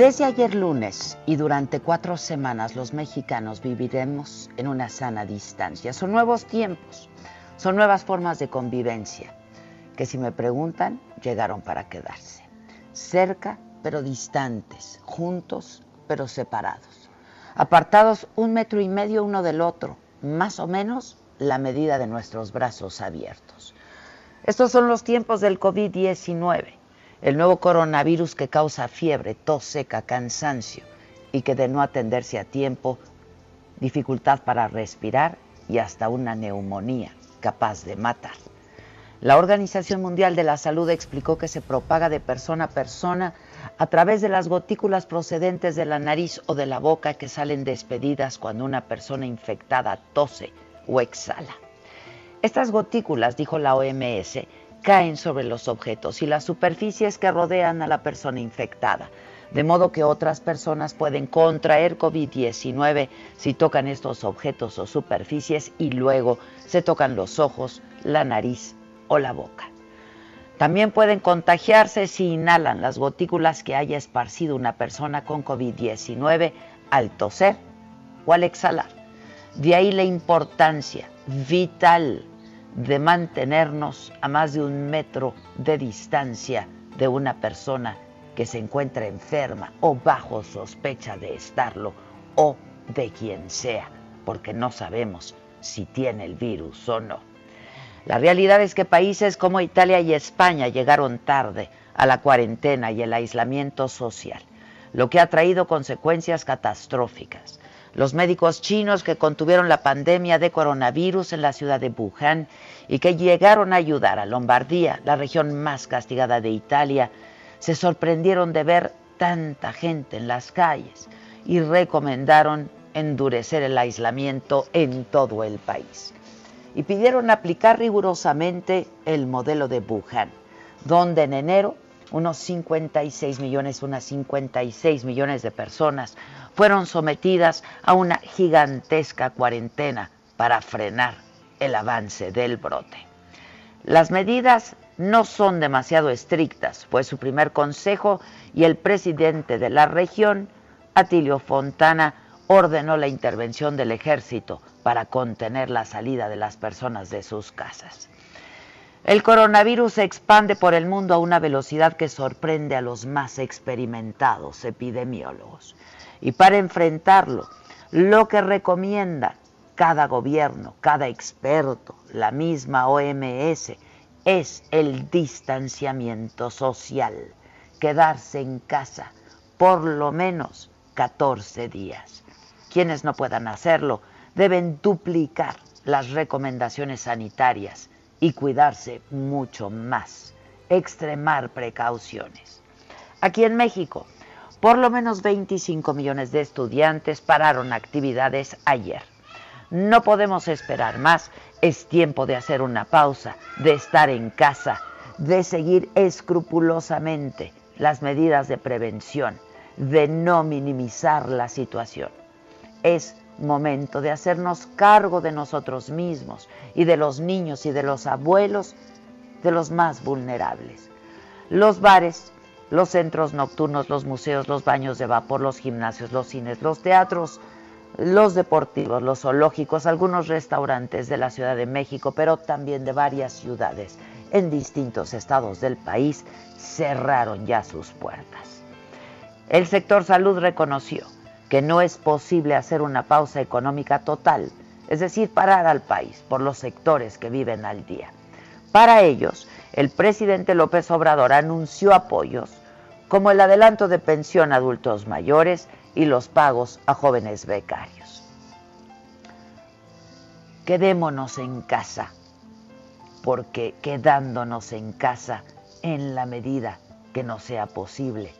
Desde ayer lunes y durante cuatro semanas los mexicanos viviremos en una sana distancia. Son nuevos tiempos, son nuevas formas de convivencia que si me preguntan llegaron para quedarse. Cerca pero distantes, juntos pero separados. Apartados un metro y medio uno del otro, más o menos la medida de nuestros brazos abiertos. Estos son los tiempos del COVID-19 el nuevo coronavirus que causa fiebre, tos seca, cansancio y que de no atenderse a tiempo, dificultad para respirar y hasta una neumonía capaz de matar. La Organización Mundial de la Salud explicó que se propaga de persona a persona a través de las gotículas procedentes de la nariz o de la boca que salen despedidas cuando una persona infectada tose o exhala. Estas gotículas, dijo la OMS, caen sobre los objetos y las superficies que rodean a la persona infectada, de modo que otras personas pueden contraer COVID-19 si tocan estos objetos o superficies y luego se tocan los ojos, la nariz o la boca. También pueden contagiarse si inhalan las gotículas que haya esparcido una persona con COVID-19 al toser o al exhalar. De ahí la importancia vital de mantenernos a más de un metro de distancia de una persona que se encuentra enferma o bajo sospecha de estarlo o de quien sea, porque no sabemos si tiene el virus o no. La realidad es que países como Italia y España llegaron tarde a la cuarentena y el aislamiento social, lo que ha traído consecuencias catastróficas. Los médicos chinos que contuvieron la pandemia de coronavirus en la ciudad de Wuhan y que llegaron a ayudar a Lombardía, la región más castigada de Italia, se sorprendieron de ver tanta gente en las calles y recomendaron endurecer el aislamiento en todo el país. Y pidieron aplicar rigurosamente el modelo de Wuhan, donde en enero unos 56 millones, unas 56 millones de personas fueron sometidas a una gigantesca cuarentena para frenar el avance del brote. Las medidas no son demasiado estrictas, fue su primer consejo y el presidente de la región, Atilio Fontana, ordenó la intervención del ejército para contener la salida de las personas de sus casas. El coronavirus se expande por el mundo a una velocidad que sorprende a los más experimentados epidemiólogos. Y para enfrentarlo, lo que recomienda cada gobierno, cada experto, la misma OMS, es el distanciamiento social, quedarse en casa por lo menos 14 días. Quienes no puedan hacerlo deben duplicar las recomendaciones sanitarias y cuidarse mucho más, extremar precauciones. Aquí en México, por lo menos 25 millones de estudiantes pararon actividades ayer. No podemos esperar más, es tiempo de hacer una pausa, de estar en casa, de seguir escrupulosamente las medidas de prevención, de no minimizar la situación. Es momento de hacernos cargo de nosotros mismos y de los niños y de los abuelos, de los más vulnerables. Los bares, los centros nocturnos, los museos, los baños de vapor, los gimnasios, los cines, los teatros, los deportivos, los zoológicos, algunos restaurantes de la Ciudad de México, pero también de varias ciudades en distintos estados del país, cerraron ya sus puertas. El sector salud reconoció que no es posible hacer una pausa económica total, es decir, parar al país por los sectores que viven al día. Para ellos, el presidente López Obrador anunció apoyos como el adelanto de pensión a adultos mayores y los pagos a jóvenes becarios. Quedémonos en casa, porque quedándonos en casa en la medida que nos sea posible,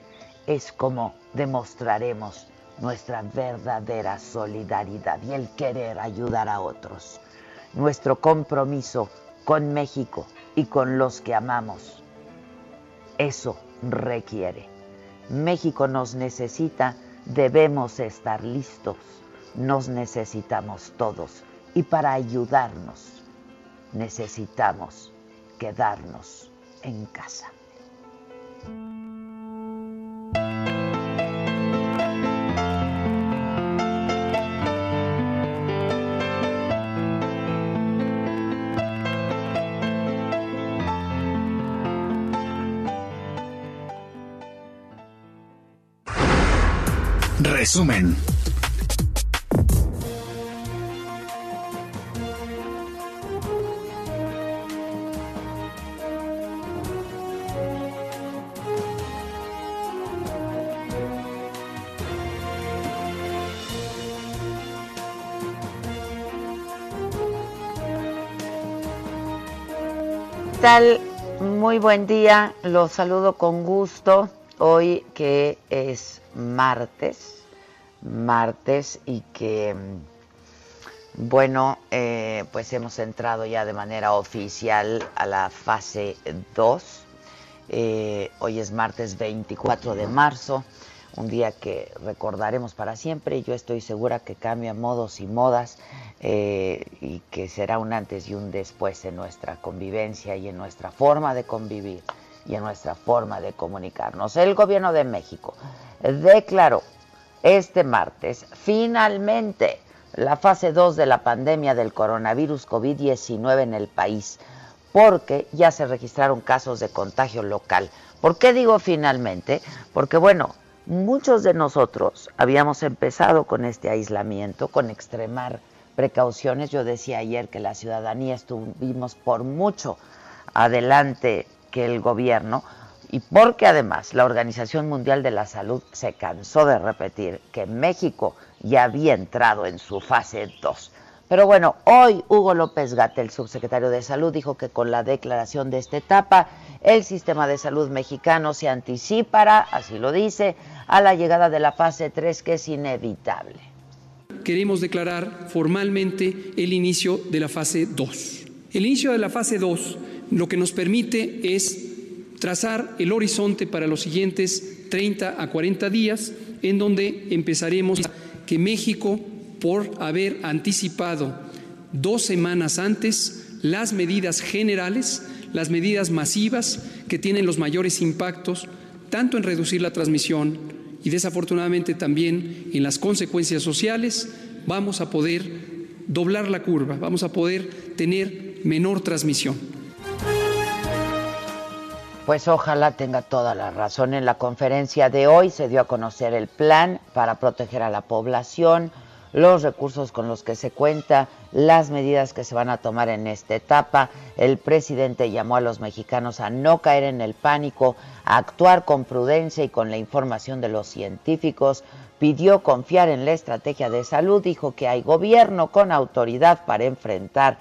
es como demostraremos nuestra verdadera solidaridad y el querer ayudar a otros. Nuestro compromiso con México y con los que amamos. Eso requiere. México nos necesita, debemos estar listos. Nos necesitamos todos. Y para ayudarnos necesitamos quedarnos en casa. Resumen. tal? Muy buen día, los saludo con gusto hoy que es martes martes y que, bueno, eh, pues hemos entrado ya de manera oficial a la fase 2. Eh, hoy es martes 24 de marzo, un día que recordaremos para siempre yo estoy segura que cambia modos y modas eh, y que será un antes y un después en nuestra convivencia y en nuestra forma de convivir y en nuestra forma de comunicarnos. El gobierno de México declaró este martes, finalmente, la fase 2 de la pandemia del coronavirus COVID-19 en el país, porque ya se registraron casos de contagio local. ¿Por qué digo finalmente? Porque bueno, muchos de nosotros habíamos empezado con este aislamiento, con extremar precauciones. Yo decía ayer que la ciudadanía estuvimos por mucho adelante que el gobierno, y porque además la Organización Mundial de la Salud se cansó de repetir que México ya había entrado en su fase 2. Pero bueno, hoy Hugo López Gatel, subsecretario de Salud, dijo que con la declaración de esta etapa, el sistema de salud mexicano se anticipará, así lo dice, a la llegada de la fase 3, que es inevitable. Queremos declarar formalmente el inicio de la fase 2. El inicio de la fase 2 lo que nos permite es trazar el horizonte para los siguientes 30 a 40 días, en donde empezaremos que México, por haber anticipado dos semanas antes las medidas generales, las medidas masivas que tienen los mayores impactos, tanto en reducir la transmisión y desafortunadamente también en las consecuencias sociales, vamos a poder doblar la curva, vamos a poder tener menor transmisión. Pues ojalá tenga toda la razón. En la conferencia de hoy se dio a conocer el plan para proteger a la población, los recursos con los que se cuenta, las medidas que se van a tomar en esta etapa. El presidente llamó a los mexicanos a no caer en el pánico, a actuar con prudencia y con la información de los científicos. Pidió confiar en la estrategia de salud, dijo que hay gobierno con autoridad para enfrentar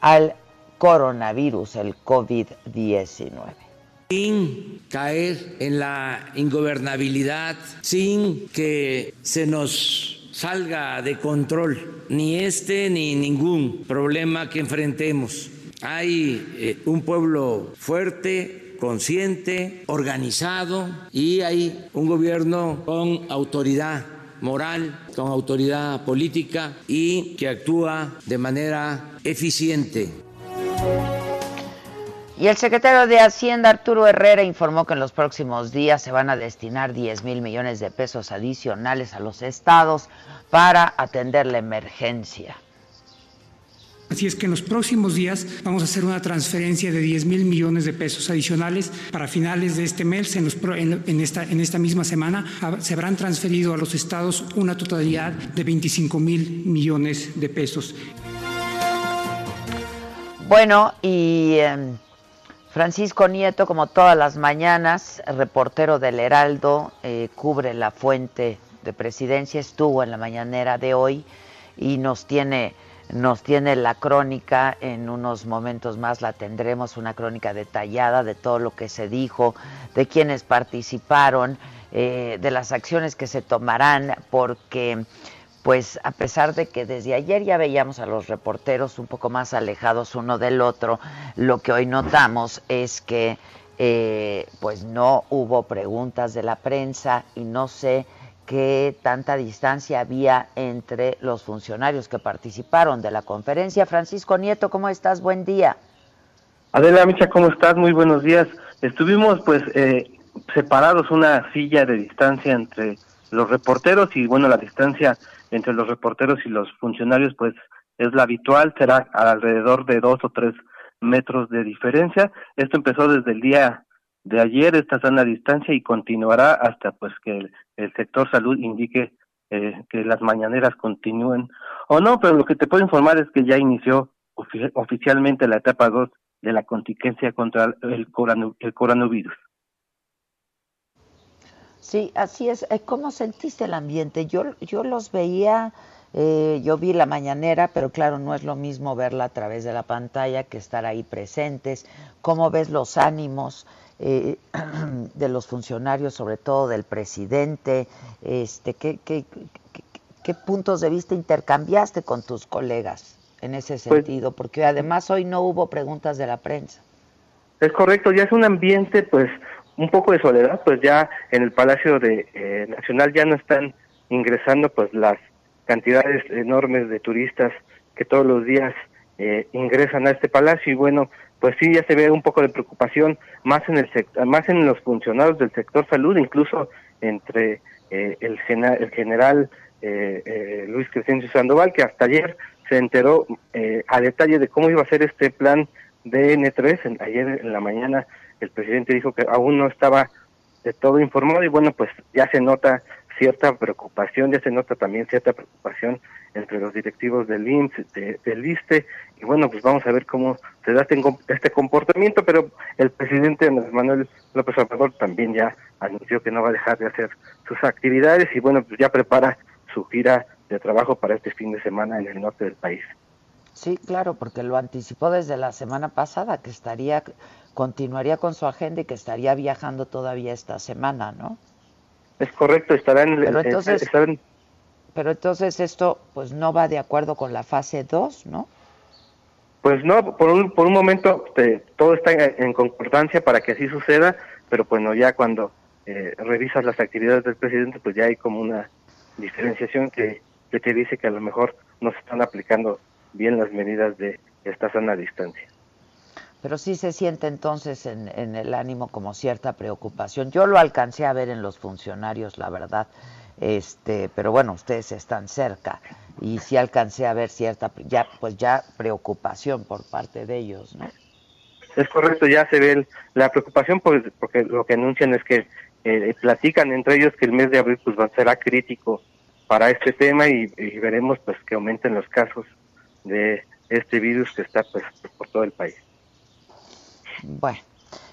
al coronavirus, el COVID-19 sin caer en la ingobernabilidad, sin que se nos salga de control ni este ni ningún problema que enfrentemos. Hay eh, un pueblo fuerte, consciente, organizado y hay un gobierno con autoridad moral, con autoridad política y que actúa de manera eficiente. Y el secretario de Hacienda, Arturo Herrera, informó que en los próximos días se van a destinar 10 mil millones de pesos adicionales a los estados para atender la emergencia. Así es que en los próximos días vamos a hacer una transferencia de 10 mil millones de pesos adicionales para finales de este mes. En, en, esta, en esta misma semana ah, se habrán transferido a los estados una totalidad de 25 mil millones de pesos. Bueno, y em, Francisco Nieto, como todas las mañanas, reportero del Heraldo, eh, cubre la fuente de presidencia, estuvo en la mañanera de hoy y nos tiene, nos tiene la crónica, en unos momentos más la tendremos, una crónica detallada de todo lo que se dijo, de quienes participaron, eh, de las acciones que se tomarán, porque pues a pesar de que desde ayer ya veíamos a los reporteros un poco más alejados uno del otro, lo que hoy notamos es que eh, pues no hubo preguntas de la prensa y no sé qué tanta distancia había entre los funcionarios que participaron de la conferencia. Francisco Nieto, ¿cómo estás? Buen día. Adela Micha, ¿cómo estás? Muy buenos días. Estuvimos pues eh, separados una silla de distancia entre los reporteros y bueno, la distancia entre los reporteros y los funcionarios, pues es la habitual, será alrededor de dos o tres metros de diferencia. Esto empezó desde el día de ayer, esta sana distancia, y continuará hasta pues que el, sector salud indique eh, que las mañaneras continúen o no, pero lo que te puedo informar es que ya inició oficialmente la etapa 2 de la contingencia contra el, el coronavirus. Sí, así es. Eh, ¿Cómo sentiste el ambiente? Yo, yo los veía, eh, yo vi la mañanera, pero claro, no es lo mismo verla a través de la pantalla que estar ahí presentes. ¿Cómo ves los ánimos eh, de los funcionarios, sobre todo del presidente? Este, ¿qué, qué, qué, puntos de vista intercambiaste con tus colegas en ese pues sentido? Porque además hoy no hubo preguntas de la prensa. Es correcto, ya es un ambiente pues un poco de soledad, pues ya en el Palacio de eh, Nacional ya no están ingresando pues las cantidades enormes de turistas que todos los días eh, ingresan a este palacio. Y bueno, pues sí ya se ve un poco de preocupación más en el más en los funcionarios del sector salud, incluso entre eh, el, el general Luis Crescencio Sandoval que hasta ayer se enteró a detalle de cómo iba a ser este plan de N3, ayer en la mañana el presidente dijo que aún no estaba de todo informado y bueno, pues ya se nota cierta preocupación, ya se nota también cierta preocupación entre los directivos del IMSS, del ISTE, y bueno, pues vamos a ver cómo se da este, este comportamiento, pero el presidente Manuel López Obrador también ya anunció que no va a dejar de hacer sus actividades y bueno, pues ya prepara su gira de trabajo para este fin de semana en el norte del país. Sí, claro, porque lo anticipó desde la semana pasada, que estaría, continuaría con su agenda y que estaría viajando todavía esta semana, ¿no? Es correcto, estarán... Pero entonces, pero entonces esto pues no va de acuerdo con la fase 2, ¿no? Pues no, por un, por un momento este, todo está en, concordancia para que así suceda, pero bueno, ya cuando eh, revisas las actividades del presidente, pues ya hay como una diferenciación que, que te dice que a lo mejor no se están aplicando bien las medidas de esta sana distancia. Pero sí se siente entonces en, en, el ánimo como cierta preocupación. Yo lo alcancé a ver en los funcionarios, la verdad. Este, pero bueno, ustedes están cerca y sí alcancé a ver cierta, ya, pues ya preocupación por parte de ellos, ¿no? Es correcto, ya se ve la preocupación pues, porque lo que anuncian es que eh, platican entre ellos que el mes de abril pues será crítico para este tema y, veremos pues que aumenten los casos de este virus que está pues por todo el país. Bueno,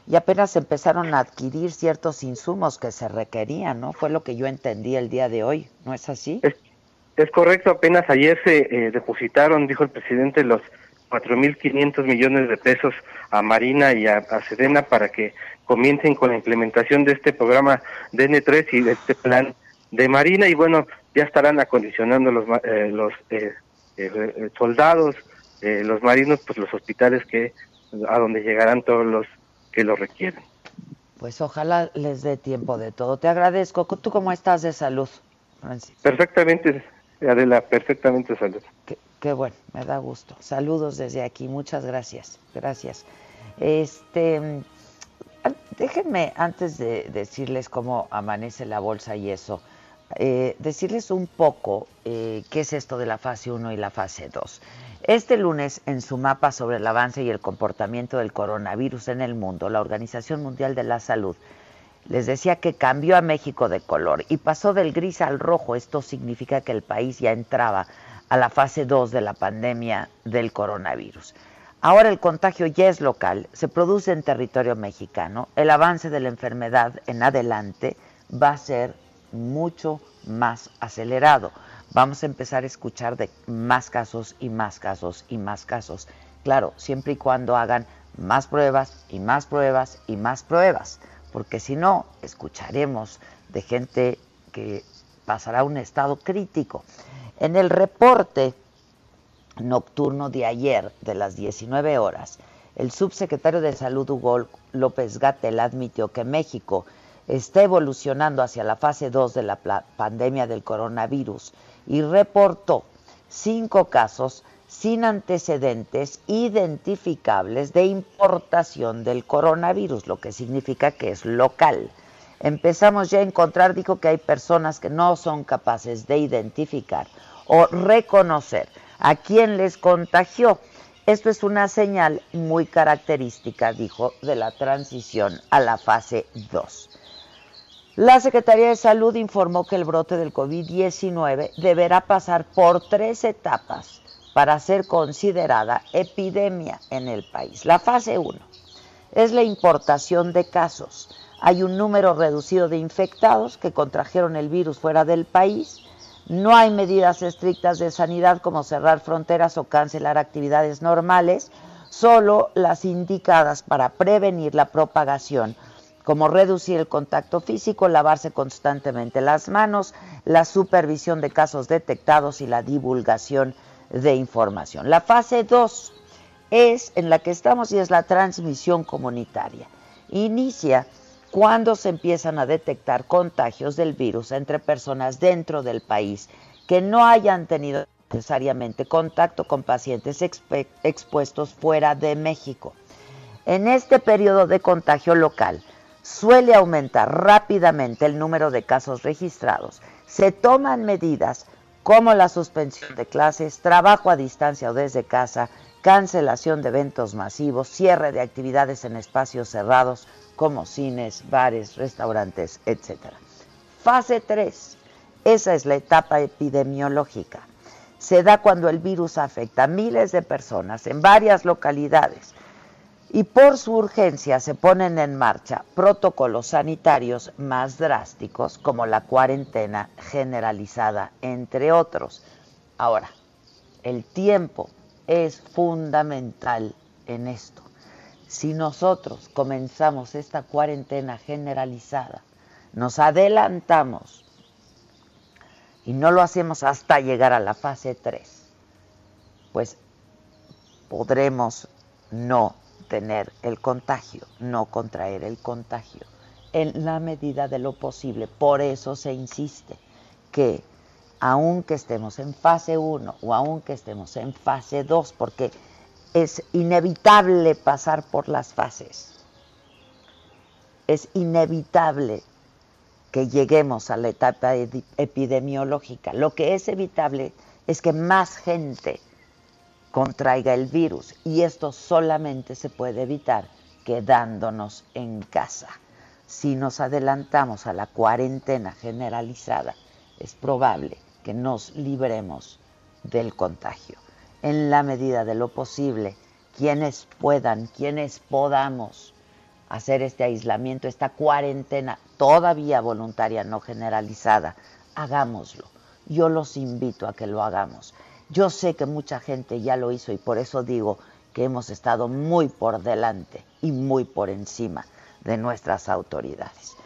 y apenas empezaron a adquirir ciertos insumos que se requerían, ¿no? Fue lo que yo entendí el día de hoy, ¿no es así? Es, correcto, apenas ayer se eh, depositaron, dijo el presidente, los 4.500 millones de pesos a Marina y a, Sedena para que comiencen con la implementación de este programa DN3 y de este plan de Marina y bueno, ya estarán acondicionando los, eh, los eh, soldados, los marinos, pues los hospitales que a donde llegarán todos los que lo requieren. Pues ojalá les dé tiempo de todo. Te agradezco. ¿Tú cómo estás de salud, Francis? Perfectamente, Adela, perfectamente salud. Qué, bueno, me da gusto. Saludos desde aquí, muchas gracias. Gracias. Este, déjenme, antes de decirles cómo amanece la bolsa y eso, eh, decirles un poco eh, qué es esto de la fase 1 y la fase 2. Este lunes, en su mapa sobre el avance y el comportamiento del coronavirus en el mundo, la Organización Mundial de la Salud les decía que cambió a México de color y pasó del gris al rojo. Esto significa que el país ya entraba a la fase 2 de la pandemia del coronavirus. Ahora el contagio ya es local, se produce en territorio mexicano. El avance de la enfermedad en adelante va a ser mucho más acelerado vamos a empezar a escuchar de más casos y más casos y más casos. Claro, siempre y cuando hagan más pruebas y más pruebas y más pruebas, porque si no, escucharemos de gente que pasará un estado crítico. En el reporte nocturno de ayer, de las 19 horas, el subsecretario de Salud Hugo López Gatel admitió que México está evolucionando hacia la fase 2 de la pandemia del coronavirus y reportó cinco casos sin antecedentes identificables de importación del coronavirus, lo que significa que es local. Empezamos ya a encontrar, dijo que hay personas que no son capaces de identificar o reconocer a quién les contagió. Esto es una señal muy característica, dijo, de la transición a la fase 2. La Secretaría de Salud informó que el brote del COVID-19 deberá pasar por tres etapas para ser considerada epidemia en el país. La fase 1 es la importación de casos. Hay un número reducido de infectados que contrajeron el virus fuera del país. No hay medidas estrictas de sanidad como cerrar fronteras o cancelar actividades normales, solo las indicadas para prevenir la propagación como reducir el contacto físico, lavarse constantemente las manos, la supervisión de casos detectados y la divulgación de información. La fase 2 es en la que estamos y es la transmisión comunitaria. Inicia cuando se empiezan a detectar contagios del virus entre personas dentro del país que no hayan tenido necesariamente contacto con pacientes expuestos fuera de México. En este periodo de contagio local, suele aumentar rápidamente el número de casos registrados, se toman medidas como la suspensión de clases, trabajo a distancia o desde casa, cancelación de eventos masivos, cierre de actividades en espacios cerrados como cines, bares, restaurantes, etc. Fase 3. Esa es la etapa epidemiológica. Se da cuando el virus afecta a miles de personas en varias localidades y por su urgencia se ponen en marcha protocolos sanitarios más drásticos como la cuarentena generalizada, entre otros. Ahora, el tiempo es fundamental en esto. Si nosotros comenzamos esta cuarentena generalizada, nos adelantamos y no lo hacemos hasta llegar a la fase 3, pues podremos no tener el contagio, no contraer el contagio, en la medida de lo posible. Por eso se insiste que aunque estemos en fase 1 o aunque estemos en fase 2, porque es inevitable pasar por las fases, es inevitable que lleguemos a la etapa epidemiológica. Lo que es evitable es que más gente contraiga el virus y esto solamente se puede evitar quedándonos en casa. Si nos adelantamos a la cuarentena generalizada, es probable que nos libremos del contagio. En la medida de lo posible, quienes puedan, quienes podamos hacer este aislamiento, esta cuarentena todavía voluntaria, no generalizada, hagámoslo. Yo los invito a que lo hagamos. Yo sé que mucha gente ya lo hizo y por eso digo que hemos estado muy por delante y muy por encima de nuestras autoridades.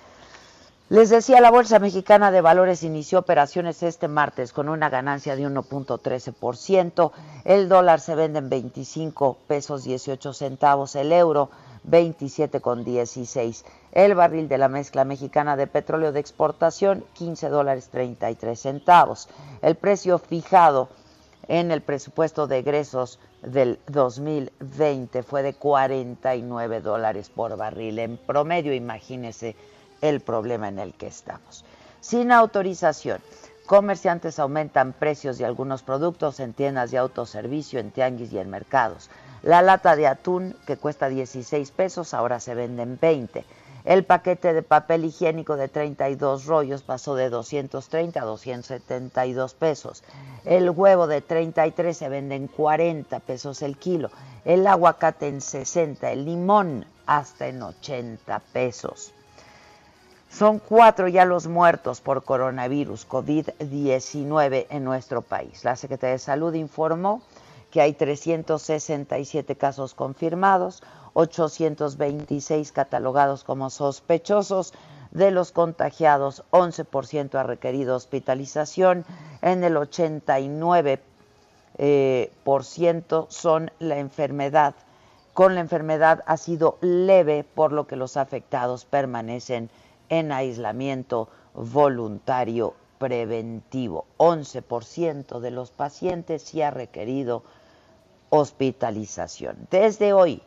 Les decía, la Bolsa Mexicana de Valores inició operaciones este martes con una ganancia de 1.13%. El dólar se vende en 25 pesos 18 centavos, el euro 27,16. El barril de la mezcla mexicana de petróleo de exportación 15 dólares 33 centavos. El precio fijado en el presupuesto de egresos del 2020 fue de 49 dólares por barril. En promedio, imagínese el problema en el que estamos. Sin autorización, comerciantes aumentan precios de algunos productos en tiendas de autoservicio, en tianguis y en mercados. La lata de atún, que cuesta 16 pesos, ahora se vende en 20. El paquete de papel higiénico de 32 rollos pasó de 230 a 272 pesos. El huevo de 33 se vende en 40 pesos el kilo. El aguacate en 60. El limón hasta en 80 pesos. Son cuatro ya los muertos por coronavirus COVID-19 en nuestro país. La Secretaría de Salud informó que hay 367 casos confirmados, 826 catalogados como sospechosos. De los contagiados, 11% ha requerido hospitalización, en el 89% eh, por ciento son la enfermedad. Con la enfermedad ha sido leve, por lo que los afectados permanecen en aislamiento voluntario preventivo. 11% de los pacientes sí ha requerido hospitalización. Desde hoy,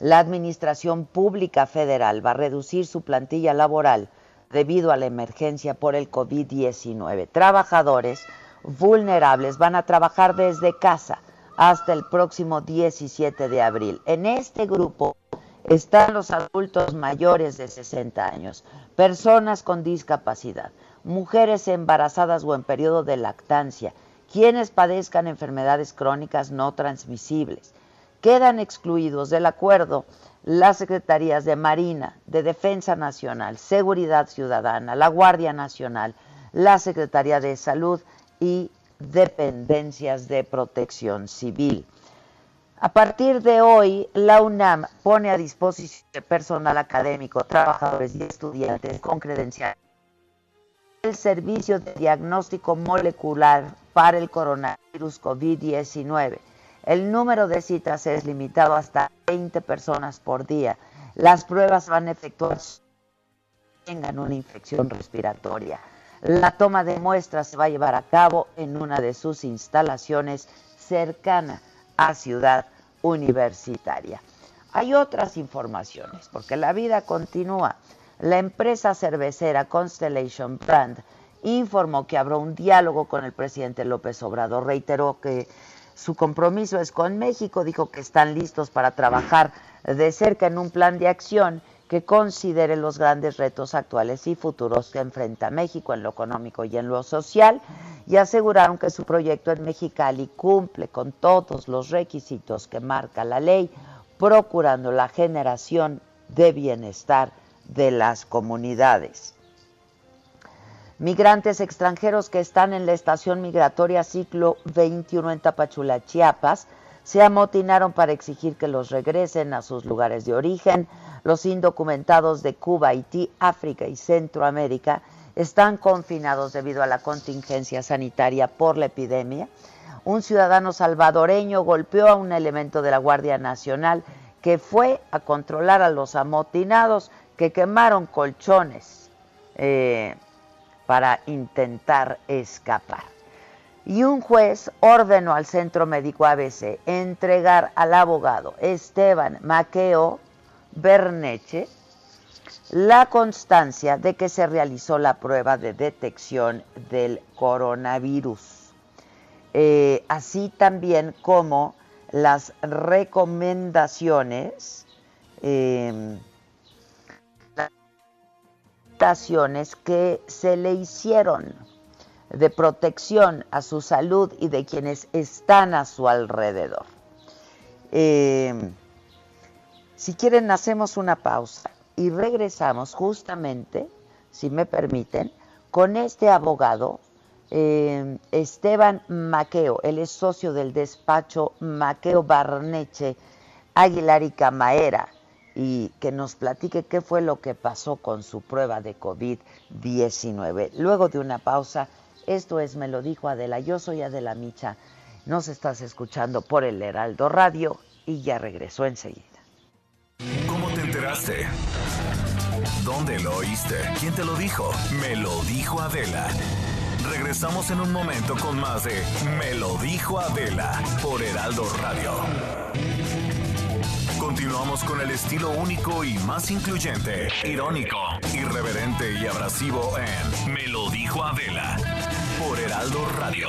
la Administración Pública Federal va a reducir su plantilla laboral debido a la emergencia por el COVID-19. Trabajadores vulnerables van a trabajar desde casa hasta el próximo 17 de abril. En este grupo están los adultos mayores de 60 años, personas con discapacidad, mujeres embarazadas o en periodo de lactancia, quienes padezcan enfermedades crónicas no transmisibles. Quedan excluidos del acuerdo las secretarías de Marina, de Defensa Nacional, Seguridad Ciudadana, la Guardia Nacional, la Secretaría de Salud y dependencias de protección civil. A partir de hoy, la UNAM pone a disposición de personal académico, trabajadores y estudiantes con credenciales el servicio de diagnóstico molecular para el coronavirus COVID-19. El número de citas es limitado hasta 20 personas por día. Las pruebas van a efectuar tengan una infección respiratoria. La toma de muestras se va a llevar a cabo en una de sus instalaciones cercana a Ciudad universitaria. Hay otras informaciones, porque la vida continúa. La empresa cervecera Constellation Brand informó que habrá un diálogo con el presidente López Obrador. Reiteró que su compromiso es con México, dijo que están listos para trabajar de cerca en un plan de acción que considere los grandes retos actuales y futuros que enfrenta México en lo económico y en lo social y aseguraron que su proyecto en Mexicali cumple con todos los requisitos que marca la ley, procurando la generación de bienestar de las comunidades. Migrantes extranjeros que están en la estación migratoria ciclo 21 en Tapachula, Chiapas, se amotinaron para exigir que los regresen a sus lugares de origen. Los indocumentados de Cuba, Haití, África y Centroamérica están confinados debido a la contingencia sanitaria por la epidemia. Un ciudadano salvadoreño golpeó a un elemento de la Guardia Nacional que fue a controlar a los amotinados que quemaron colchones eh, para intentar escapar. Y un juez ordenó al Centro Médico ABC entregar al abogado Esteban Maqueo Berneche la constancia de que se realizó la prueba de detección del coronavirus, eh, así también como las recomendaciones eh, que se le hicieron de protección a su salud y de quienes están a su alrededor. Eh, si quieren, hacemos una pausa y regresamos justamente, si me permiten, con este abogado, eh, Esteban Maqueo. Él es socio del despacho Maqueo Barneche Aguilar y Camaera y que nos platique qué fue lo que pasó con su prueba de COVID-19. Luego de una pausa, esto es Me lo dijo Adela. Yo soy Adela Micha. Nos estás escuchando por el Heraldo Radio y ya regresó enseguida. ¿Cómo te enteraste? ¿Dónde lo oíste? ¿Quién te lo dijo? Me lo dijo Adela. Regresamos en un momento con más de Me lo dijo Adela por Heraldo Radio. Continuamos con el estilo único y más incluyente, irónico, irreverente y abrasivo en Me lo dijo Adela por Heraldo Radio.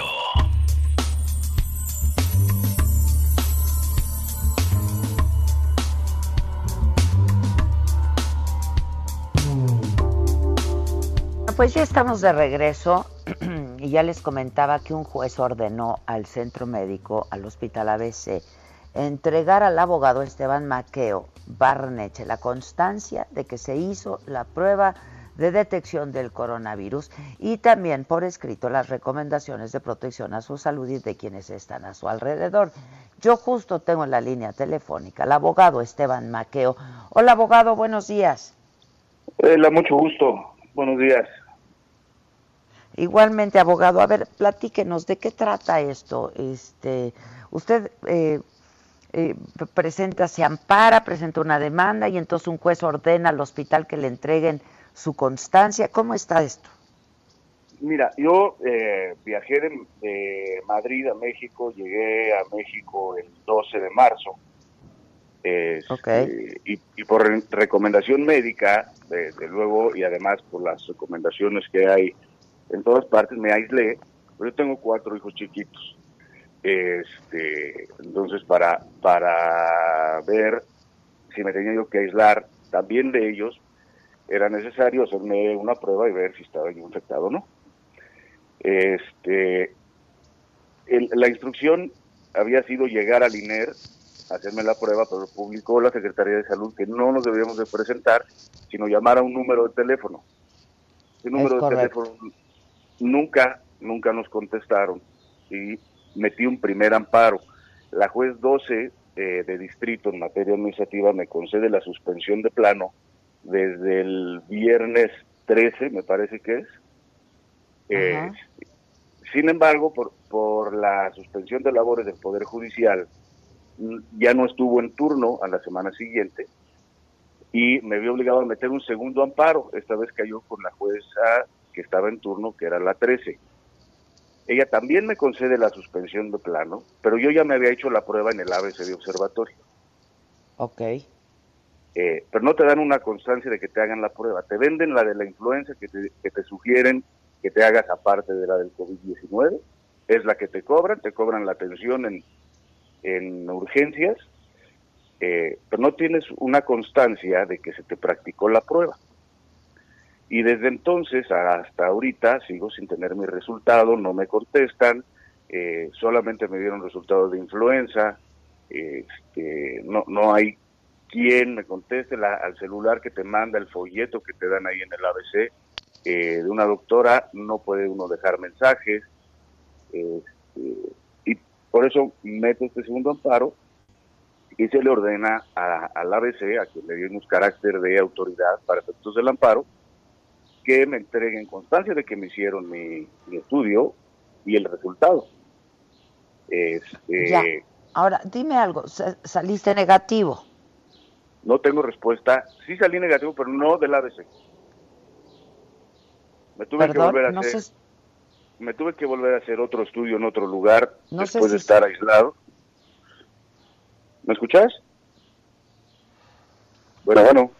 Pues ya estamos de regreso y ya les comentaba que un juez ordenó al centro médico, al hospital ABC, entregar al abogado Esteban Maqueo Barneche la constancia de que se hizo la prueba de detección del coronavirus y también por escrito las recomendaciones de protección a su salud y de quienes están a su alrededor. Yo justo tengo en la línea telefónica al abogado Esteban Maqueo. Hola abogado, buenos días. Hola, mucho gusto. Buenos días. Igualmente, abogado, a ver, platíquenos de qué trata esto. Este, usted eh, eh, presenta, se ampara, presenta una demanda y entonces un juez ordena al hospital que le entreguen su constancia. ¿Cómo está esto? Mira, yo eh, viajé de, Madrid a México, llegué a México el 12 de marzo. Este, y, por recomendación médica, desde luego, y además por las recomendaciones que hay en todas partes, me aislé. Pero yo tengo cuatro hijos chiquitos. Este, entonces, para, para ver si me tenía yo que aislar también de ellos, era necesario hacerme una prueba y ver si estaba yo infectado o no. Este, la instrucción había sido llegar al INER, hacerme la prueba, pero publicó la Secretaría de Salud que no nos debíamos de presentar, sino llamar a un número de teléfono. Ese número de teléfono nunca, nunca nos contestaron y metí un primer amparo. La juez 12 eh, de distrito en materia administrativa me concede la suspensión de plano desde el viernes 13, me parece que es. Eh, sin embargo, por, por la suspensión de labores del Poder Judicial, mm, ya no estuvo en turno a la semana siguiente y me vi obligado a meter un segundo amparo. Esta vez cayó con la jueza que estaba en turno, que era la 13. Ella también me concede la suspensión de plano, pero yo ya me había hecho la prueba en el ABC de observatorio. Ok. Eh, pero no te dan una constancia de que te hagan la prueba. Te venden la de la influenza que te, que te sugieren que te hagas aparte de la del COVID-19. Es la que te cobran, te cobran la atención en, en urgencias, eh, pero no tienes una constancia de que se te practicó la prueba. Y desde entonces hasta ahorita sigo sin tener mi resultado, no me contestan, eh, solamente me dieron resultados de influenza, este, no, no hay quien me conteste al celular que te manda el folleto que te dan ahí en el ABC, eh, de una doctora, no puede uno dejar mensajes, este, y por eso meto este segundo amparo y se le ordena al ABC, a quien le dimos carácter de autoridad para efectos del amparo, que me entreguen constancia de que me hicieron mi, estudio y el resultado. Este, Ahora, dime algo, ¿saliste negativo? No tengo respuesta. Sí salí negativo, pero no del ABC. Me tuve que volver a hacer. Me tuve que volver a hacer otro estudio en otro lugar después de estar aislado. ¿Me escuchas? Bueno, bueno.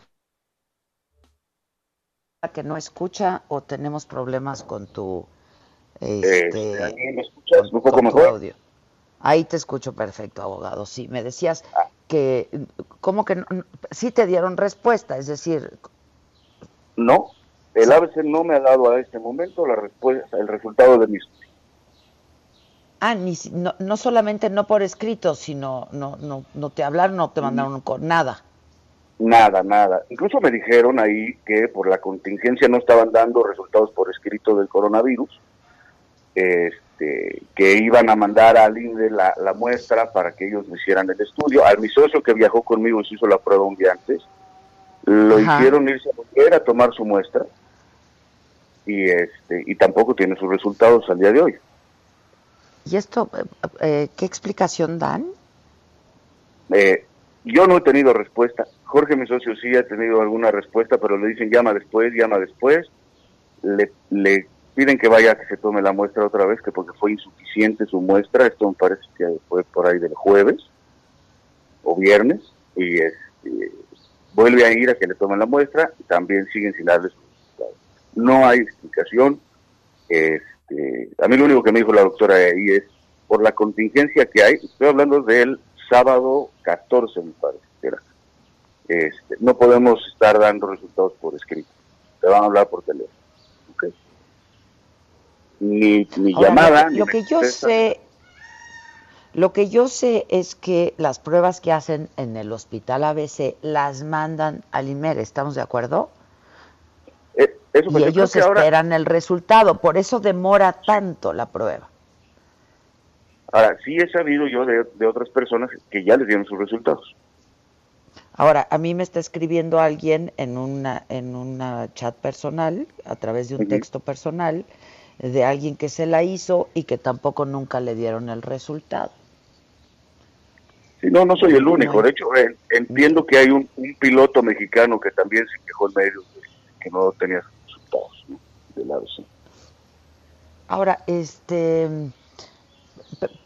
Que no escucha o tenemos problemas con tu. Este, este. Audio. Ahí te escucho perfecto, abogado. Sí, me decías ah. que, ¿cómo que no, sí te dieron respuesta? Es decir... No, el ABC no me ha dado a este momento la respuesta, el resultado de mi estudio. Ah, ni, no, no solamente no por escrito, sino no, no, no te hablaron, no te mandaron con nada. Nada, nada. Incluso me dijeron ahí que por la contingencia no estaban dando resultados por escrito del coronavirus. Este, que iban a mandar al INDE la, muestra para que ellos me hicieran el estudio. Al mi socio que viajó conmigo y se hizo la prueba un día antes, lo hicieron irse a volver a tomar su muestra y este y tampoco tiene sus resultados al día de hoy. ¿Y esto eh, eh, qué explicación dan? Eh, yo no he tenido respuesta. Jorge, mi socio, sí ha tenido alguna respuesta, pero le dicen llama después, llama después. Le, le piden que vaya a que se tome la muestra otra vez, que porque fue insuficiente su muestra, esto me parece que fue por ahí del jueves o viernes, y este, vuelve a ir a que le tomen la muestra, y también siguen sin darle resultados. No hay explicación, este, a mí lo único que me dijo la doctora ahí es, por la contingencia que hay, estoy hablando del sábado 14, me parece, este, no podemos estar dando resultados por escrito, te van a hablar por teléfono ni, llamada. Lo, que yo sé, lo que yo sé es que las pruebas que hacen en el hospital ABC las mandan al IMER, ¿estamos de acuerdo? Eh, y ellos esperan el resultado, por eso demora tanto la prueba. Ahora, sí he sabido yo de, otras personas que ya les dieron sus resultados. Ahora, a mí me está escribiendo alguien en una en una chat personal, a través de un texto personal, de alguien que se la hizo y que tampoco nunca le dieron el resultado. Sí, no, no soy el único. De hecho, entiendo que hay un, piloto mexicano que también se quejó en medio que no tenía resultados de lado Ahora, este,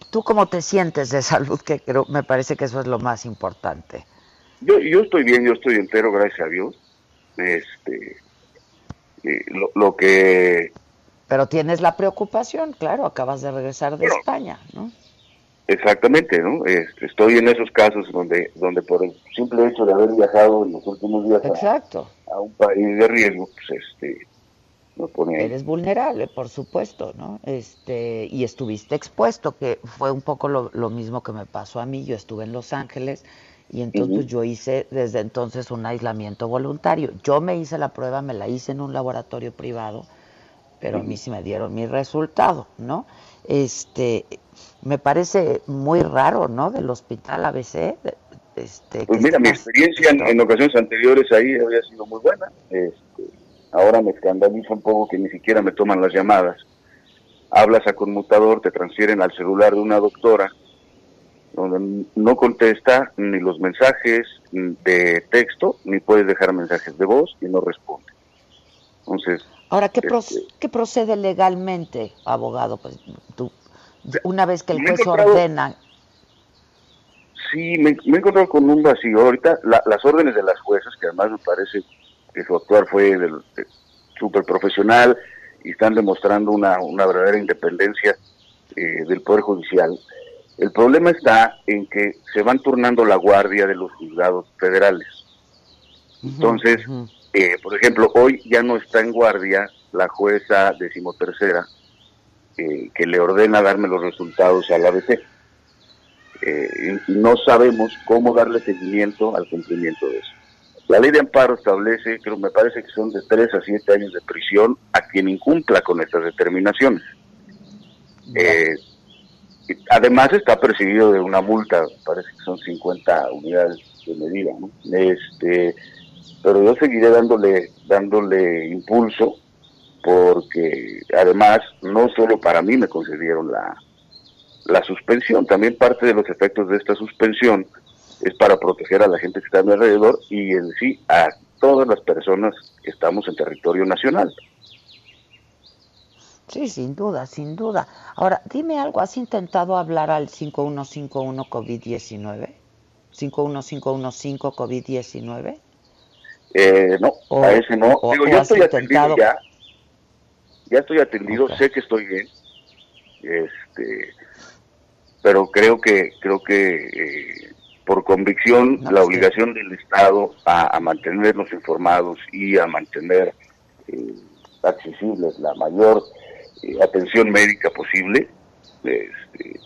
¿tú cómo te sientes de salud? Que creo, me parece que eso es lo más importante. Yo, yo estoy bien, yo estoy entero, gracias a Dios. Este, eh, lo, lo que pero tienes la preocupación, claro, acabas de regresar de España, ¿no? Exactamente, ¿no? Este, estoy en esos casos donde, donde por el simple hecho de haber viajado en los últimos días A, un país de riesgo, pues este, pone Eres vulnerable, por supuesto, ¿no? Este, y estuviste expuesto, que fue un poco lo, mismo que me pasó a mí. Yo estuve en Los Ángeles y entonces yo hice desde entonces un aislamiento voluntario. Yo me hice la prueba, me la hice en un laboratorio privado pero a mí sí me dieron mi resultado, ¿no? Este, me parece muy raro, ¿no? Del hospital ABC. Este, pues mira, mi experiencia en, ocasiones anteriores ahí había sido muy buena. Este, ahora me escandaliza un poco que ni siquiera me toman las llamadas. Hablas a conmutador, te transfieren al celular de una doctora, donde no contesta ni los mensajes de texto, ni puedes dejar mensajes de voz y no responde. Entonces, Ahora, ¿qué, este, procede legalmente, abogado? Pues tú, una vez que el juez ordena. Sí, me, he encontrado con un vacío. Ahorita las órdenes de las juezas, que además me parece que su actuar fue súper profesional y están demostrando una, una verdadera independencia eh, del Poder Judicial. El problema está en que se van turnando la guardia de los juzgados federales. Entonces, eh, por ejemplo, hoy ya no está en guardia la jueza decimotercera eh, que le ordena darme los resultados al ABC. Eh, y no sabemos cómo darle seguimiento al cumplimiento de eso. La ley de amparo establece, creo, me parece que son de 3 a 7 años de prisión a quien incumpla con estas determinaciones. Eh, además está perseguido de una multa, parece que son 50 unidades de medida, ¿no? Este, pero yo seguiré dándole, dándole impulso porque además no solo para mí me concedieron la, la suspensión, también parte de los efectos de esta suspensión es para proteger a la gente que está a mi alrededor y en sí a todas las personas que estamos en territorio nacional. Sí, sin duda, sin duda. Ahora, dime algo, ¿has intentado hablar al 5151 COVID-19? 51515 COVID-19? Eh, no, a ese no. Digo, ya estoy atendido ya. Ya estoy atendido, sé que estoy bien. Este, pero creo que creo que eh, por convicción la obligación del Estado a, mantenernos informados y a mantener eh, accesibles la mayor eh, atención médica posible este,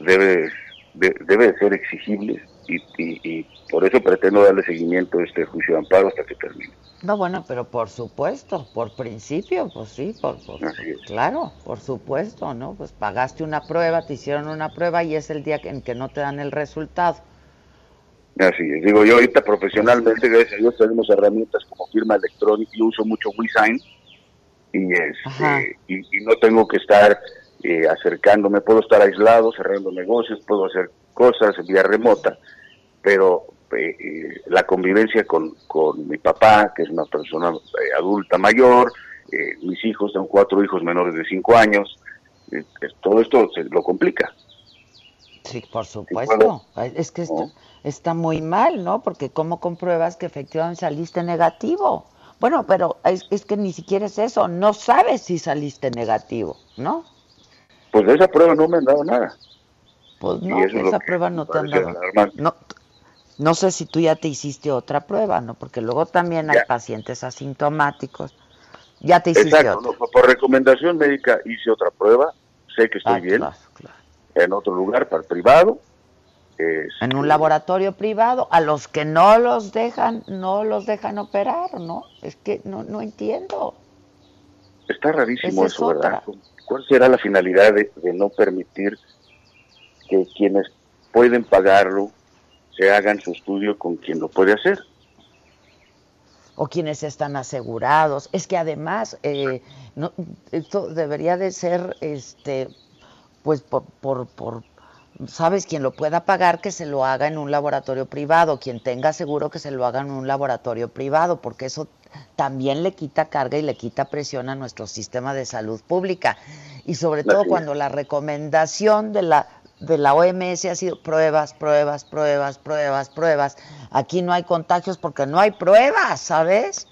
debe, debe ser exigible y, y, por eso pretendo darle seguimiento a este juicio de amparo hasta que termine. No, bueno, pero por supuesto, por principio, pues sí, por, claro, por supuesto, ¿no? Pues pagaste una prueba, te hicieron una prueba y es el día en que no te dan el resultado. Así es, digo yo ahorita profesionalmente, gracias a Dios, tenemos herramientas como firma electrónica, yo uso mucho WeSign y, este, y, no tengo que estar eh, acercándome, puedo estar aislado, cerrando negocios, puedo hacer cosas vía remota, pero eh, la convivencia con, con, mi papá, que es una persona eh, adulta mayor, eh, mis hijos, son cuatro hijos menores de cinco años, todo esto se lo complica. Sí, por supuesto. es que está, muy mal, ¿no? Porque ¿cómo compruebas que efectivamente saliste negativo? Bueno, pero es, es, que ni siquiera es eso, no sabes si saliste negativo, ¿no? Pues de esa prueba no me han dado nada. Pues no, esa prueba no te han dado. No, no sé si tú ya te hiciste otra prueba, ¿no? Porque luego también hay pacientes asintomáticos. Ya te hiciste Exacto, por recomendación médica hice otra prueba, sé que estoy ah, bien. En otro lugar, para el privado. En un laboratorio privado, a los que no los dejan, no los dejan operar, ¿no? Es que no, no entiendo. Está rarísimo eso, ¿verdad? ¿Cuál será la finalidad de no permitir que quienes pueden pagarlo se hagan su estudio con quien lo puede hacer. O quienes están asegurados. Es que además, eh, no, esto debería de ser, este, pues por, por, por, sabes, quien lo pueda pagar que se lo haga en un laboratorio privado, quien tenga seguro que se lo haga en un laboratorio privado, porque eso también le quita carga y le quita presión a nuestro sistema de salud pública. Y sobre todo cuando la recomendación de la de la OMS ha sido pruebas, pruebas, pruebas, pruebas, pruebas. Aquí no hay contagios porque no hay pruebas, ¿sabes?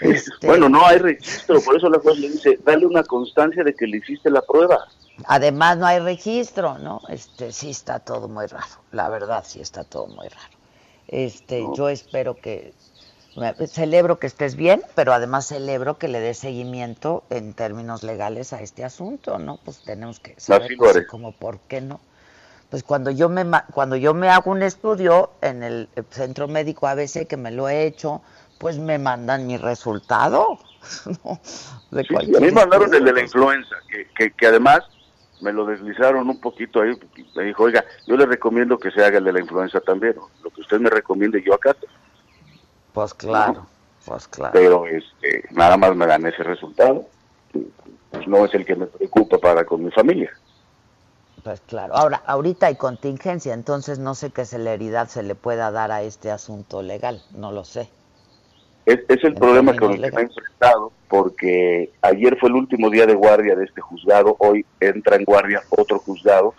Este, bueno, no hay registro, por eso la juez le dice, dale una constancia de que le hiciste la prueba. Además no hay registro, ¿no? Este, sí está todo muy raro, la verdad sí está todo muy raro. Este, yo espero que celebro que estés bien, pero además celebro que le des seguimiento en términos legales a este asunto, ¿no? Pues tenemos que saber como por qué no pues cuando yo me cuando yo me hago un estudio en el centro médico ABC que me lo he hecho, pues me mandan mi resultado. a mí me mandaron el de la influenza, que, que, además me lo deslizaron un poquito ahí, me dijo, oiga, yo le recomiendo que se haga el de la influenza también, lo que usted me recomiende yo acá. Pues claro, pues claro. Pero este, nada más me dan ese resultado, pues no es el que me preocupa para con mi familia. Pues claro. Ahora, ahorita hay contingencia, entonces no sé qué celeridad se le pueda dar a este asunto legal, no lo sé. Es, el problema con el que me he enfrentado, porque ayer fue el último día de guardia de este juzgado, hoy entra en guardia otro juzgado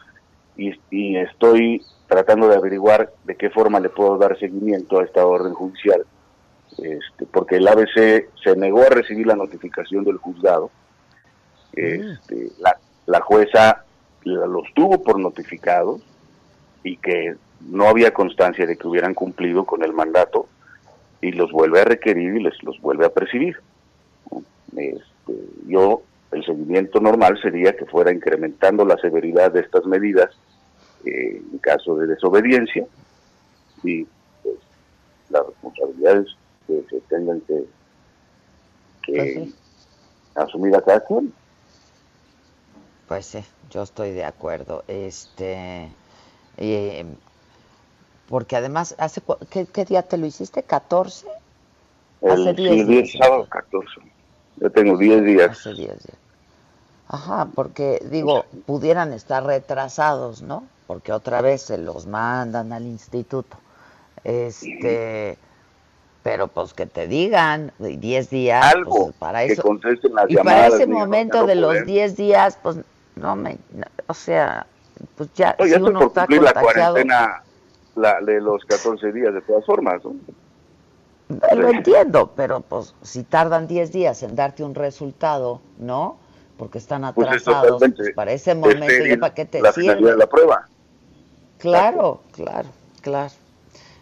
y, estoy tratando de averiguar de qué forma le puedo dar seguimiento a esta orden judicial, este, porque el ABC se negó a recibir la notificación del juzgado. Mm. Este, la, la jueza los tuvo por notificados y que no había constancia de que hubieran cumplido con el mandato y los vuelve a requerir y les los vuelve a percibir. Este, yo, el seguimiento normal sería que fuera incrementando la severidad de estas medidas eh, en caso de desobediencia y pues, las responsabilidades que se tengan que, Pues asumir a cada quien. Pues sí, yo estoy de acuerdo. Este, eh, porque además, hace ¿qué, ¿qué, día te lo hiciste? ¿14? hace 10 días. sábado 14. Yo tengo 10 días. Hace 10 días. Ajá, porque digo, pudieran estar retrasados, ¿no? Porque otra vez se los mandan al instituto. Este, pero pues que te digan 10 días, Algo pues, para eso. Que contesten las y para ese momento de los 10 días, pues no me, o sea, pues ya, si uno está la cuarentena la, de los 14 días de todas formas, ¿no? Lo entiendo, pero pues si tardan 10 días en darte un resultado, ¿no? Porque están pues atrasados, pues para ese momento ya para qué te la sirve. La prueba. Claro, claro, claro.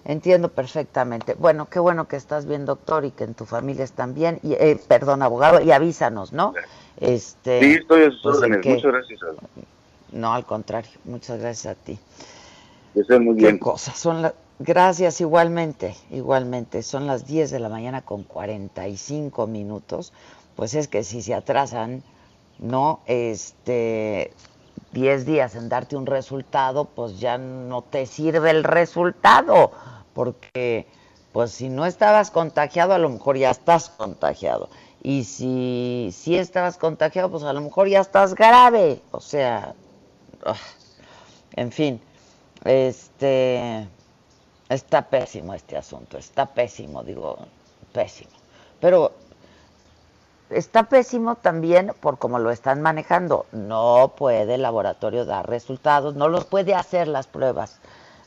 Entiendo perfectamente. Bueno, qué bueno que estás bien, doctor, y que en tu familia están bien. Y, eh, perdón, abogado, y avísanos, ¿no? Este, sí, estoy a sus pues, órdenes. Muchas gracias. No, al contrario. Muchas gracias a ti. Que estén muy bien. Qué cosas. Son las... Gracias, igualmente, igualmente. Son las 10 de la mañana con 45 minutos. Pues es que si se atrasan, ¿no? Este, 10 días en darte un resultado, pues ya no te sirve el resultado, porque pues si no estabas contagiado, a lo mejor ya estás contagiado. Y si, si estabas contagiado, pues a lo mejor ya estás grave. O sea, ah, en fin, este está pésimo este asunto, está pésimo, digo, pésimo. Pero está pésimo también por cómo lo están manejando. No puede el laboratorio dar resultados, no los puede hacer las pruebas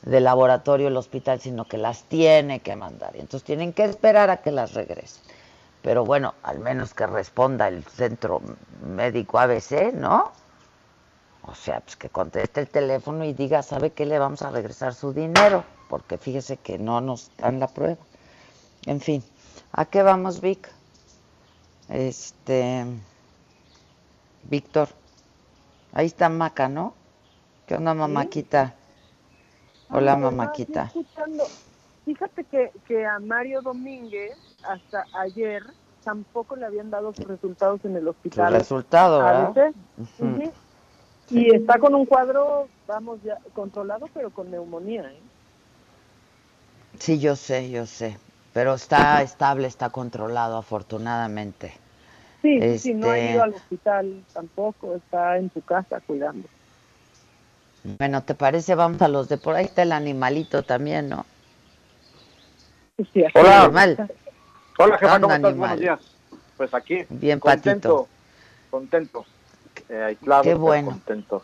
del laboratorio el hospital, sino que las tiene que mandar. Entonces tienen que esperar a que las regresen. Pero bueno, al menos que responda el centro médico ABC, ¿no? O sea, pues que conteste el teléfono y diga, ¿sabe qué? Le vamos a regresar su dinero, porque fíjese que no nos dan la prueba. En fin, ¿a qué vamos, Vic? Este. Víctor. Ahí está Maca, ¿no? ¿Qué onda, mamaquita? Hola, mamaquita. Fíjate que, que a Mario Domínguez, hasta ayer, tampoco le habían dado sus resultados en el hospital. Su resultado, ¿verdad? Y está con un cuadro, vamos, ya controlado, pero con neumonía, ¿eh? Sí, yo sé, yo sé pero está estable, está controlado afortunadamente. Sí, sí, no ha este ido al hospital tampoco, está en su casa cuidando. Bueno, ¿te parece? Vamos a los de por ahí está el animalito también, ¿no? Sí, Hola, Normal. Hola, jefa, ¿cómo estás? Buenos días. Pues aquí, bien contento, contento, eh, aislado, qué bueno. contentos.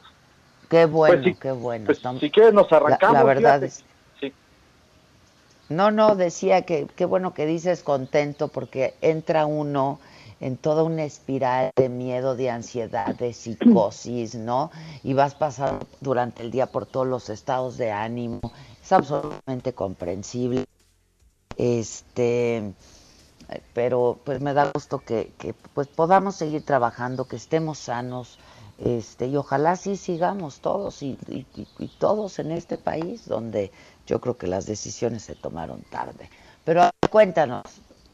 Qué bueno, pues qué bueno. Pues si quieres nos arrancamos. La, verdad es no, no, decía que qué bueno que dices contento porque entra uno en toda una espiral de miedo, de ansiedad, de psicosis, ¿no? Y vas pasando durante el día por todos los estados de ánimo. Es absolutamente comprensible. Este, pero pues me da gusto que, que pues podamos seguir trabajando, que estemos sanos, este, y ojalá sí sigamos todos y, y todos en este país donde yo creo que las decisiones se tomaron tarde. Pero cuéntanos,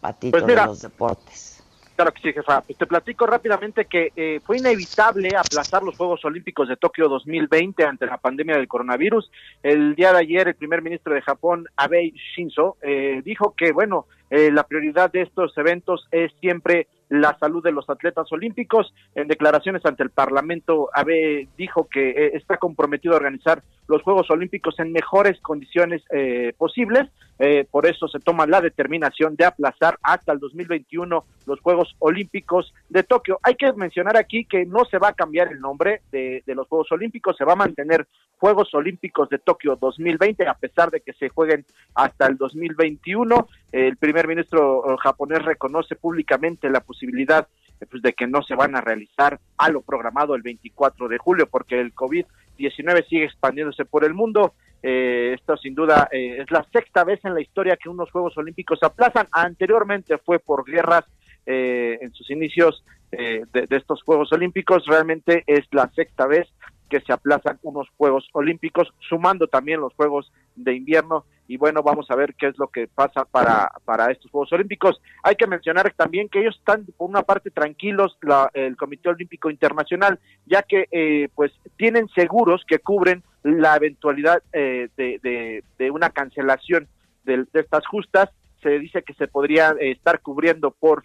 Patito, pues de los deportes. Claro que sí, jefa. Pues te platico rápidamente que eh, fue inevitable aplazar los Juegos Olímpicos de Tokio 2020 ante la pandemia del coronavirus. El día de ayer, el primer ministro de Japón, Abe Shinzo, eh, dijo que, bueno, eh, la prioridad de estos eventos es siempre la salud de los atletas olímpicos. En declaraciones ante el Parlamento, Abe dijo que eh, está comprometido a organizar los Juegos Olímpicos en mejores condiciones eh, posibles. Eh, por eso se toma la determinación de aplazar hasta el 2021 los Juegos Olímpicos de Tokio. Hay que mencionar aquí que no se va a cambiar el nombre de, de los Juegos Olímpicos, se va a mantener Juegos Olímpicos de Tokio 2020, a pesar de que se jueguen hasta el 2021. El primer ministro japonés reconoce públicamente la posibilidad posibilidad pues, de que no se van a realizar a lo programado el 24 de julio, porque el COVID-19 sigue expandiéndose por el mundo. Eh, esto sin duda eh, es la sexta vez en la historia que unos Juegos Olímpicos se aplazan. Anteriormente fue por guerras eh, en sus inicios de, de, estos Juegos Olímpicos. Realmente es la sexta vez que se aplazan unos Juegos Olímpicos, sumando también los Juegos de invierno y bueno, vamos a ver qué es lo que pasa para, para estos Juegos Olímpicos. Hay que mencionar también que ellos están por una parte tranquilos, la, el Comité Olímpico Internacional, ya que eh, pues tienen seguros que cubren la eventualidad eh, de, de, una cancelación de, estas justas. Se dice que se podría eh, estar cubriendo por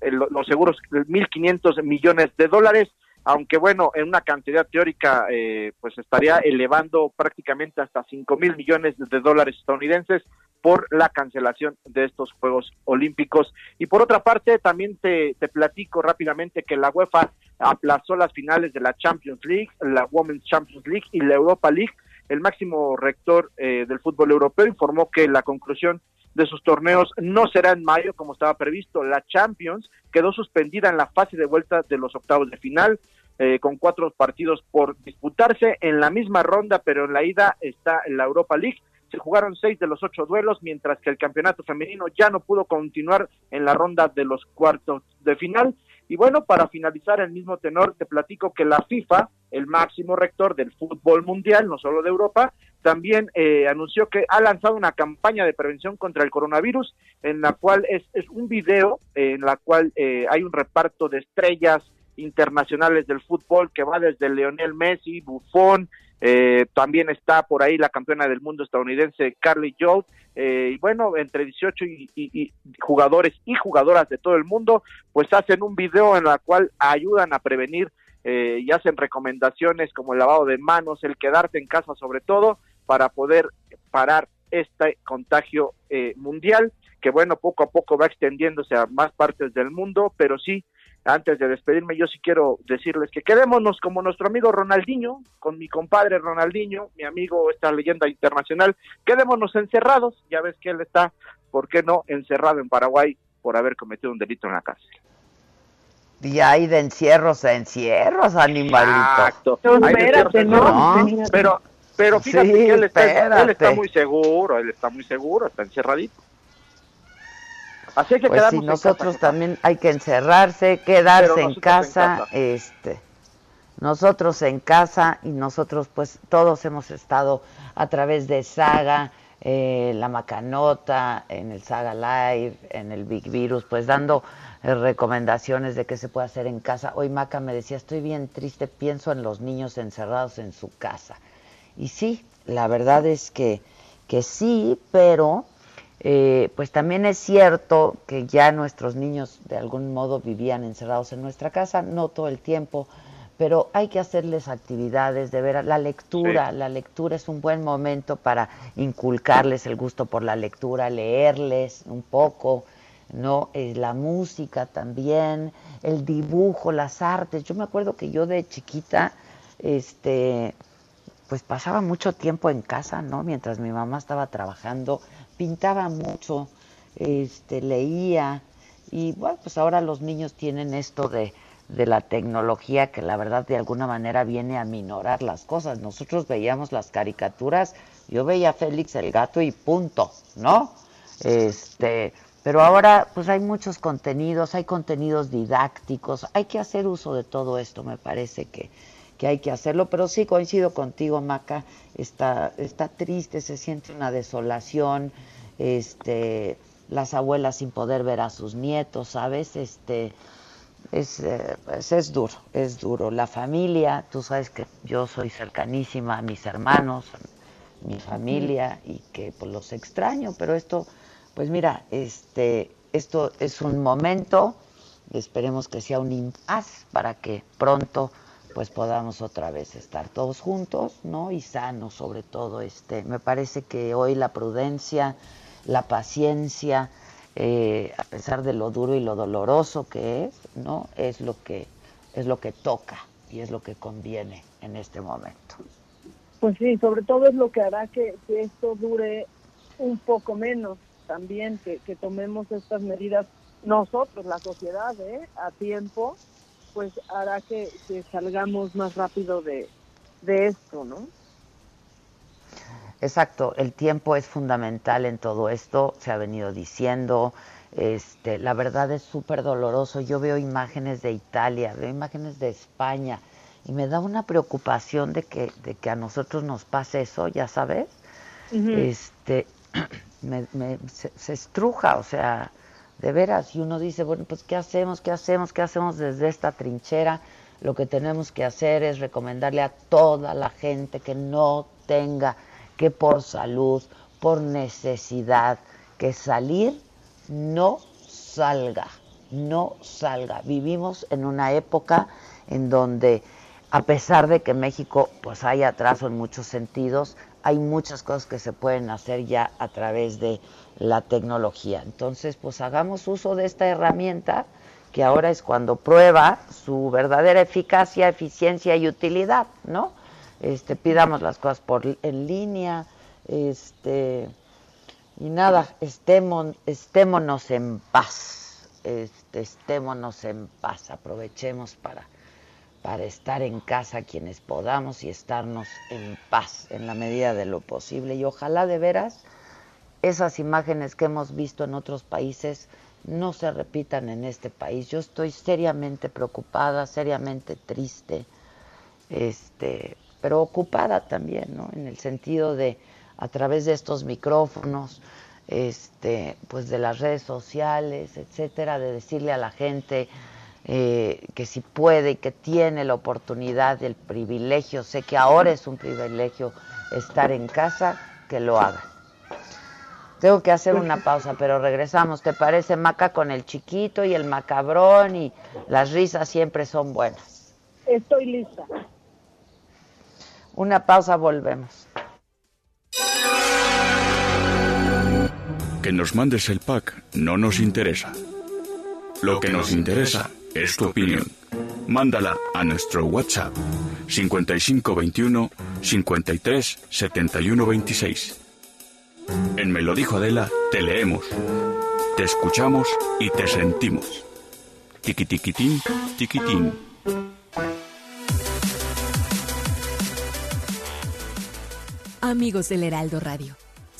los seguros 1.500 millones de dólares aunque bueno, en una cantidad teórica, eh, pues estaría elevando prácticamente hasta 5 mil millones de dólares estadounidenses por la cancelación de estos Juegos Olímpicos. Y por otra parte, también te, te platico rápidamente que la UEFA aplazó las finales de la Champions League, la Women's Champions League y la Europa League. El máximo rector eh, del fútbol europeo informó que la conclusión de sus torneos no será en mayo como estaba previsto. La Champions quedó suspendida en la fase de vuelta de los octavos de final. Eh, con cuatro partidos por disputarse en la misma ronda, pero en la ida está la Europa League. Se jugaron seis de los ocho duelos, mientras que el campeonato femenino ya no pudo continuar en la ronda de los cuartos de final. Y bueno, para finalizar el mismo tenor, te platico que la FIFA, el máximo rector del fútbol mundial, no solo de Europa, también eh, anunció que ha lanzado una campaña de prevención contra el coronavirus, en la cual es, es un video en la cual eh, hay un reparto de estrellas internacionales del fútbol que va desde Leonel Messi, Buffon, eh, también está por ahí la campeona del mundo estadounidense Carly Joe, eh, y bueno, entre 18 y, jugadores y jugadoras de todo el mundo, pues hacen un video en la cual ayudan a prevenir eh, y hacen recomendaciones como el lavado de manos, el quedarte en casa sobre todo, para poder parar este contagio mundial, que bueno, poco a poco va extendiéndose a más partes del mundo, pero sí antes de despedirme, yo sí quiero decirles que quedémonos como nuestro amigo Ronaldinho, con mi compadre Ronaldinho, mi amigo, esta leyenda internacional, quedémonos encerrados, ya ves que él está, ¿por qué no?, encerrado en Paraguay por haber cometido un delito en la cárcel. Y hay de encierros a encierros, animalito. Exacto. Pero, pero fíjate que él está, él está muy seguro, él está muy seguro, está encerradito. Así que pues sí, nosotros también hay que encerrarse, quedarse en casa, este nosotros en casa y nosotros pues todos hemos estado a través de Saga, eh, la Macanota, en el Saga Live, en el Big Virus, pues dando eh, recomendaciones de qué se puede hacer en casa. Hoy Maca me decía, estoy bien triste, pienso en los niños encerrados en su casa. Y sí, la verdad es que, que sí, pero eh, pues también es cierto que ya nuestros niños de algún modo vivían encerrados en nuestra casa, no todo el tiempo, pero hay que hacerles actividades de ver la lectura. La lectura es un buen momento para inculcarles el gusto por la lectura, leerles un poco, ¿no? Eh, la música también, el dibujo, las artes. Yo me acuerdo que yo de chiquita, este, pues pasaba mucho tiempo en casa, ¿no? Mientras mi mamá estaba trabajando pintaba mucho, este, leía y bueno, pues ahora los niños tienen esto de, de la tecnología que la verdad de alguna manera viene a minorar las cosas. Nosotros veíamos las caricaturas, yo veía a Félix el gato y punto, ¿no? Este, pero ahora pues hay muchos contenidos, hay contenidos didácticos, hay que hacer uso de todo esto, me parece que, que hay que hacerlo, pero sí coincido contigo, Maca, está, está triste, se siente una desolación, este, las abuelas sin poder ver a sus nietos, ¿sabes? Este, es, eh, pues es duro, es duro. La familia, tú sabes que yo soy cercanísima a mis hermanos, a mi familia, y que pues los extraño, pero esto, pues mira, este, esto es un momento, esperemos que sea un impas para que pronto pues podamos otra vez estar todos juntos, ¿no? Y sanos sobre todo. Este, me parece que hoy la prudencia, la paciencia, eh, a pesar de lo duro y lo doloroso que es, ¿no? Es lo que es lo que toca y es lo que conviene en este momento. Pues sí, sobre todo es lo que hará que, esto dure un poco menos también, que, que tomemos estas medidas nosotros, la sociedad, ¿eh? a tiempo pues hará que, salgamos más rápido de, esto, ¿no? Exacto, el tiempo es fundamental en todo esto, se ha venido diciendo, este, la verdad es súper doloroso, yo veo imágenes de Italia, veo imágenes de España, y me da una preocupación de que, de que a nosotros nos pase eso, ya sabes, este, me, se, se, estruja, o sea, de veras, y uno dice, bueno, pues ¿qué hacemos? ¿Qué hacemos? ¿Qué hacemos desde esta trinchera? Lo que tenemos que hacer es recomendarle a toda la gente que no tenga que por salud, por necesidad, que salir, no salga, no salga. Vivimos en una época en donde a pesar de que México pues hay atraso en muchos sentidos, hay muchas cosas que se pueden hacer ya a través de la tecnología. Entonces, pues hagamos uso de esta herramienta que ahora es cuando prueba su verdadera eficacia, eficiencia y utilidad, ¿no? Este, pidamos las cosas por en línea, este y nada, estemos, estémonos en paz, este, estémonos en paz, aprovechemos para para estar en casa quienes podamos y estarnos en paz en la medida de lo posible. Y ojalá de veras esas imágenes que hemos visto en otros países no se repitan en este país. Yo estoy seriamente preocupada, seriamente triste, este, pero ocupada también, ¿no? En el sentido de a través de estos micrófonos, este, pues de las redes sociales, etcétera, de decirle a la gente eh, que si puede y que tiene la oportunidad, el privilegio, sé que ahora es un privilegio estar en casa, que lo haga. Tengo que hacer una pausa, pero regresamos. ¿Te parece Maca con el chiquito y el macabrón y las risas siempre son buenas? Estoy lista. Una pausa, volvemos. Que nos mandes el pack no nos interesa. Lo que nos interesa es tu opinión. Mándala a nuestro WhatsApp 5521 53 71 26. En Me lo dijo Adela, te leemos, te escuchamos y te sentimos. Tiquitiquitín, tiquitín. Amigos del Heraldo Radio.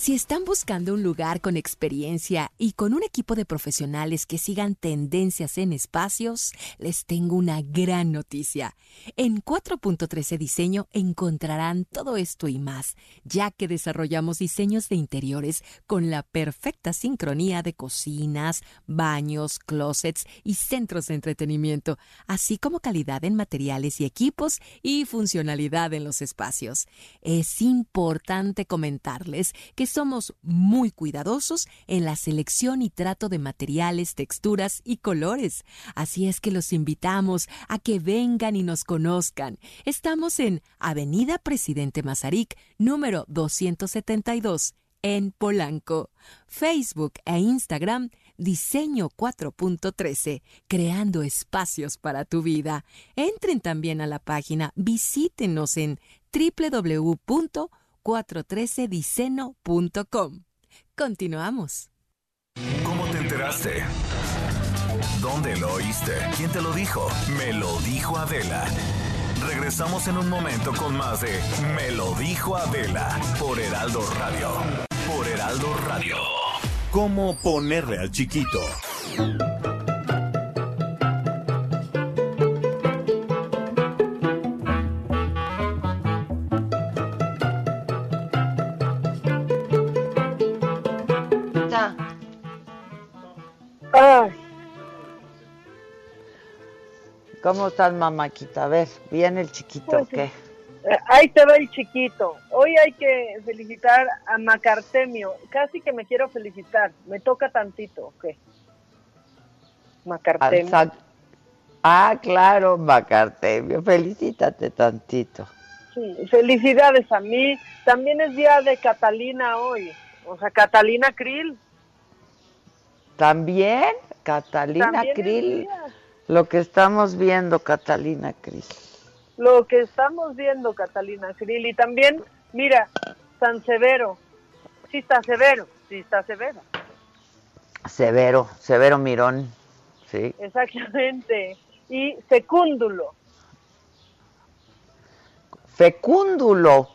Si están buscando un lugar con experiencia y con un equipo de profesionales que sigan tendencias en espacios, les tengo una gran noticia. En 4.13 Diseño encontrarán todo esto y más, ya que desarrollamos diseños de interiores con la perfecta sincronía de cocinas, baños, closets y centros de entretenimiento, así como calidad en materiales y equipos y funcionalidad en los espacios. Es importante comentarles que somos muy cuidadosos en la selección y trato de materiales, texturas y colores. Así es que los invitamos a que vengan y nos conozcan. Estamos en Avenida Presidente Mazarik, número 272, en Polanco. Facebook e Instagram Diseño 4.13, creando espacios para tu vida. Entren también a la página, visítenos en www 413diceno.com. Continuamos. ¿Cómo te enteraste? ¿Dónde lo oíste? ¿Quién te lo dijo? Me lo dijo Adela. Regresamos en un momento con más de Me lo dijo Adela por Heraldo Radio. Por Heraldo Radio. ¿Cómo ponerle al chiquito? ¿Cómo estás, mamáquita? A ver, ¿viene el chiquito Pues o qué? Eh, Ahí te va el chiquito. Hoy hay que felicitar a Macartemio. Casi que me quiero felicitar. Me toca tantito, ¿o ¿qué? Macartemio. Ah, claro, Macartemio. Felicítate tantito. Sí, felicidades a mí. También es día de Catalina hoy. O sea, Catalina Krill. También, Catalina También es Krill. día. Lo que estamos viendo, Catalina Krill. Lo que estamos viendo, Catalina Krill. Y también, mira, San Severo. Sí está severo, sí está severo. Severo, Severo Mirón. Sí. Exactamente. Y Secúndulo. Fecúndulo.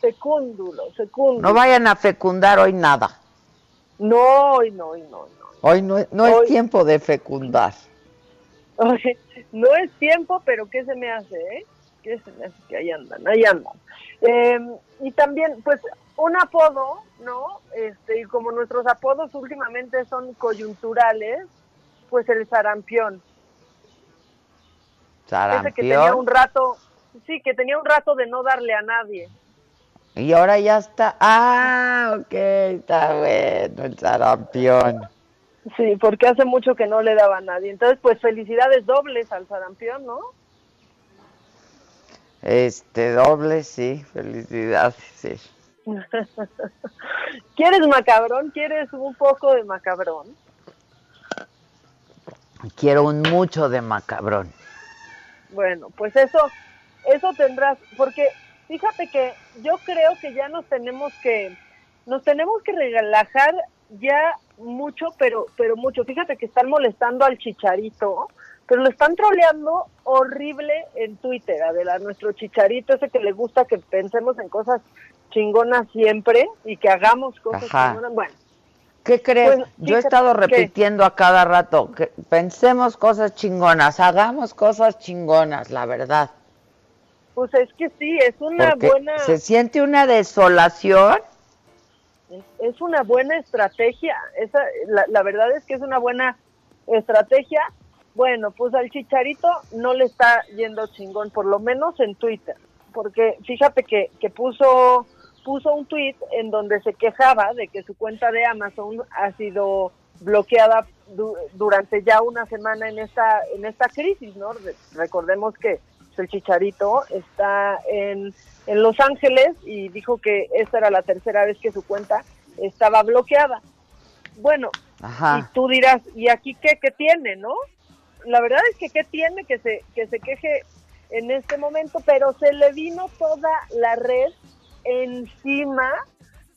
Secúndulo, secúndulo. No vayan a fecundar hoy nada. No, hoy no, hoy no, no. Hoy no, es- no es tiempo de fecundar. Oye, no es tiempo, pero ¿qué se me hace, eh? que que ahí andan, ahí andan. Eh, y también, pues, un apodo, ¿no? Este, y como nuestros apodos últimamente son coyunturales, pues el sarampión. Sarampión. Ese que tenía un rato, sí, que tenía un rato de no darle a nadie. Y ahora ya está. Ah, ok, está bueno el sarampión. Sí, porque hace mucho que no le daba a nadie. Entonces, pues felicidades dobles al sarampión, ¿no? Este, doble, sí, felicidades, sí. ¿Quieres macabrón? ¿Quieres un poco de macabrón? Quiero un mucho de macabrón. Bueno, pues eso, eso tendrás, porque fíjate que yo creo que ya nos tenemos que, nos tenemos que relajar ya mucho, pero, pero mucho. Fíjate que están molestando al chicharito, pero lo están troleando horrible en Twitter, Adela, nuestro chicharito, ese que le gusta que pensemos en cosas chingonas siempre y que hagamos cosas chingonas. Bueno. ¿Qué crees? Pues, Yo he estado repitiendo a cada rato que pensemos cosas chingonas, hagamos cosas chingonas, la verdad. Pues es que sí, es una buena... Se siente una desolación. Es una buena estrategia, Esa, la, la verdad es que es una buena estrategia. Bueno, pues al Chicharito no le está yendo chingón, por lo menos en Twitter, porque fíjate que, que puso puso un tweet en donde se quejaba de que su cuenta de Amazon ha sido bloqueada durante ya una semana en esta en esta crisis, ¿no? recordemos que el Chicharito está en, en Los Ángeles y dijo que esta era la tercera vez que su cuenta estaba bloqueada. Bueno, y tú dirás, ¿y aquí qué, qué tiene, no? La verdad es que qué tiene que se, que se queje en este momento, pero se le vino toda la red encima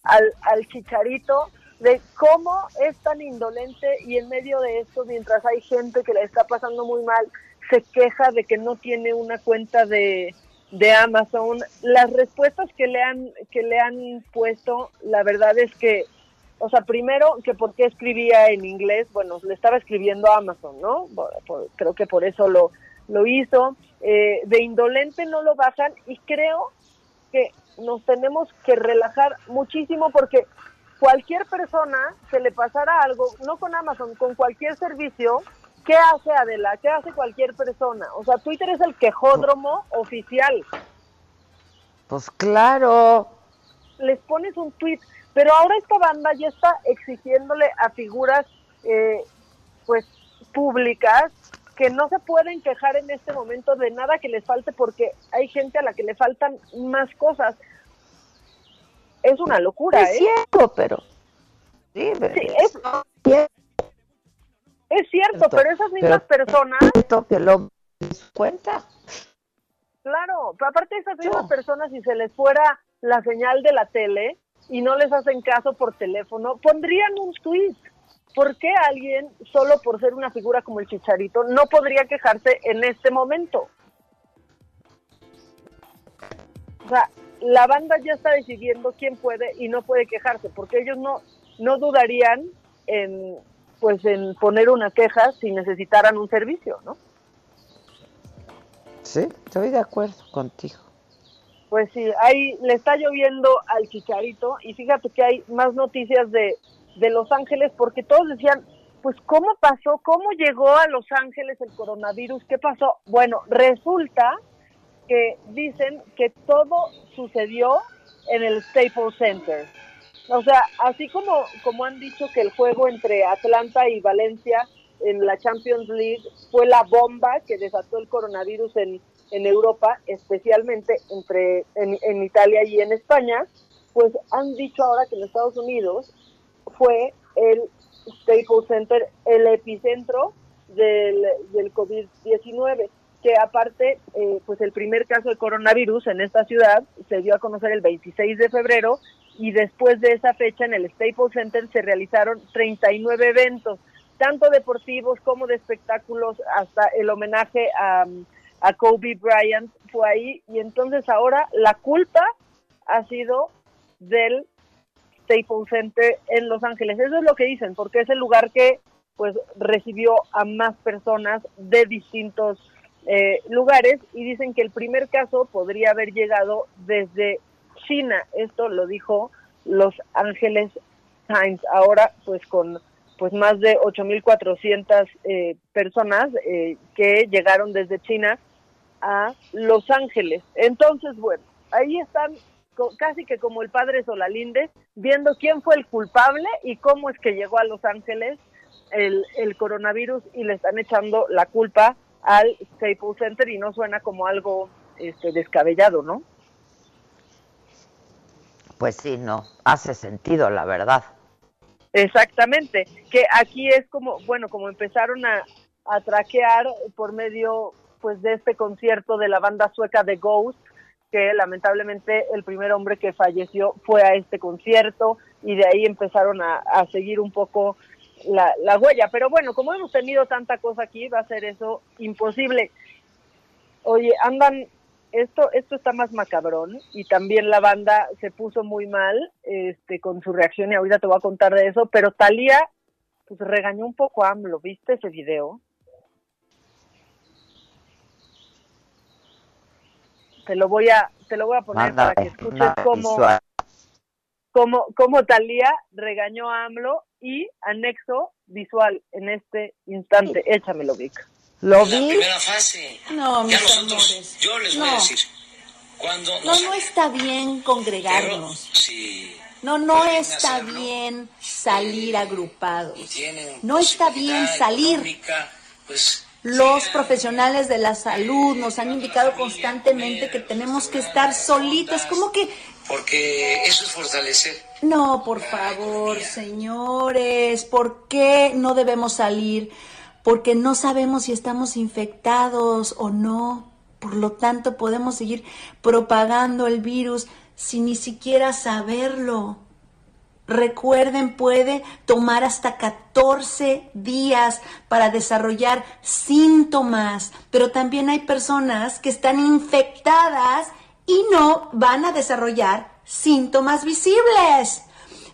al, al chicharito de cómo es tan indolente y en medio de esto, mientras hay gente que le está pasando muy mal, se queja de que no tiene una cuenta de, de Amazon. Las respuestas que le han que le han puesto, la verdad es que, o sea, primero que por qué escribía en inglés, bueno, le estaba escribiendo a Amazon, ¿no? creo que por eso lo lo hizo. Eh, de indolente no lo bajan y creo que nos tenemos que relajar muchísimo porque cualquier persona se le pasara algo, no con Amazon, con cualquier servicio, ¿qué hace Adela? ¿Qué hace cualquier persona? O sea, Twitter es el quejódromo oficial. Pues claro. Les pones un tweet, pero ahora esta banda ya está exigiéndole a figuras, eh, pues, públicas que no se pueden quejar en este momento de nada que les falte porque hay gente a la que le faltan más cosas. Es una locura, es ¿eh? Cierto, pero... Sí, es, es, cierto, pero esas mismas personas... que lo cuenta. Claro, pero aparte de esas mismas personas, si se les fuera la señal de la tele y no les hacen caso por teléfono, pondrían un tweet ¿por qué alguien, solo por ser una figura como el Chicharito, no podría quejarse en este momento? O sea, la banda ya está decidiendo quién puede y no puede quejarse, porque ellos no, no dudarían en, pues, en poner una queja si necesitaran un servicio, ¿no? Sí, estoy de acuerdo contigo. Pues sí, ahí le está lloviendo al chicharito y fíjate que hay más noticias de de Los Ángeles porque todos decían, pues ¿cómo pasó? ¿Cómo llegó a Los Ángeles el coronavirus? ¿Qué pasó? Bueno, resulta que dicen que todo sucedió en el Staples Center. O sea, así como, como han dicho que el juego entre Atlanta y Valencia en la Champions League fue la bomba que desató el coronavirus en, en Europa, especialmente entre en, en Italia y en España, pues han dicho ahora que en Estados Unidos fue el Staples Center el epicentro del, del COVID-19 que aparte, eh, pues el primer caso de coronavirus en esta ciudad se dio a conocer el 26 de febrero y después de esa fecha en el Staples Center se realizaron 39 eventos, tanto deportivos como de espectáculos, hasta el homenaje a, a Kobe Bryant fue ahí y entonces ahora la culpa ha sido del Staples Center en Los Ángeles. Eso es lo que dicen, porque es el lugar que pues recibió a más personas de distintos eh, lugares y dicen que el primer caso podría haber llegado desde China. Esto lo dijo Los Ángeles Times. Ahora, pues con pues más de 8.400 eh, personas eh, que llegaron desde China a Los Ángeles. Entonces, bueno, ahí están casi que como el padre Solalinde, viendo quién fue el culpable y cómo es que llegó a Los Ángeles el, el coronavirus y le están echando la culpa al Staples Center y no suena como algo este, descabellado, ¿no? Pues sí, no, hace sentido, la verdad. Exactamente, que aquí es como, bueno, como empezaron a, traquear por medio pues de este concierto de la banda sueca The Ghost, que lamentablemente el primer hombre que falleció fue a este concierto y de ahí empezaron a, a seguir un poco la, la, huella. Pero bueno, como hemos tenido tanta cosa aquí, va a ser eso imposible. Oye, andan, esto, esto está más macabrón y también la banda se puso muy mal este, con su reacción y ahorita te voy a contar de eso, pero Talía pues regañó un poco a AMLO, ¿viste ese video? te lo voy a te lo voy a poner para que escuches cómo, cómo, cómo Talía regañó a AMLO y anexo visual en este instante. Sí. Échamelo, Vic. ¿Lo vi? La primera fase. No, mis nosotros, amores. Yo les no. voy a decir. Cuando no, no está bien congregarnos. Pero, sí, no, no está hacerlo, bien salir agrupados. No está bien salir. Pues, los profesionales de la salud nos han indicado constantemente que tenemos que estar solitos. ¿Cómo que? Porque eso es fortalecer. No, por favor, señores, ¿por qué no debemos salir? Porque no sabemos si estamos infectados o no. Por lo tanto, podemos seguir propagando el virus sin ni siquiera saberlo. Recuerden, puede tomar hasta 14 días para desarrollar síntomas, pero también hay personas que están infectadas y no van a desarrollar síntomas visibles.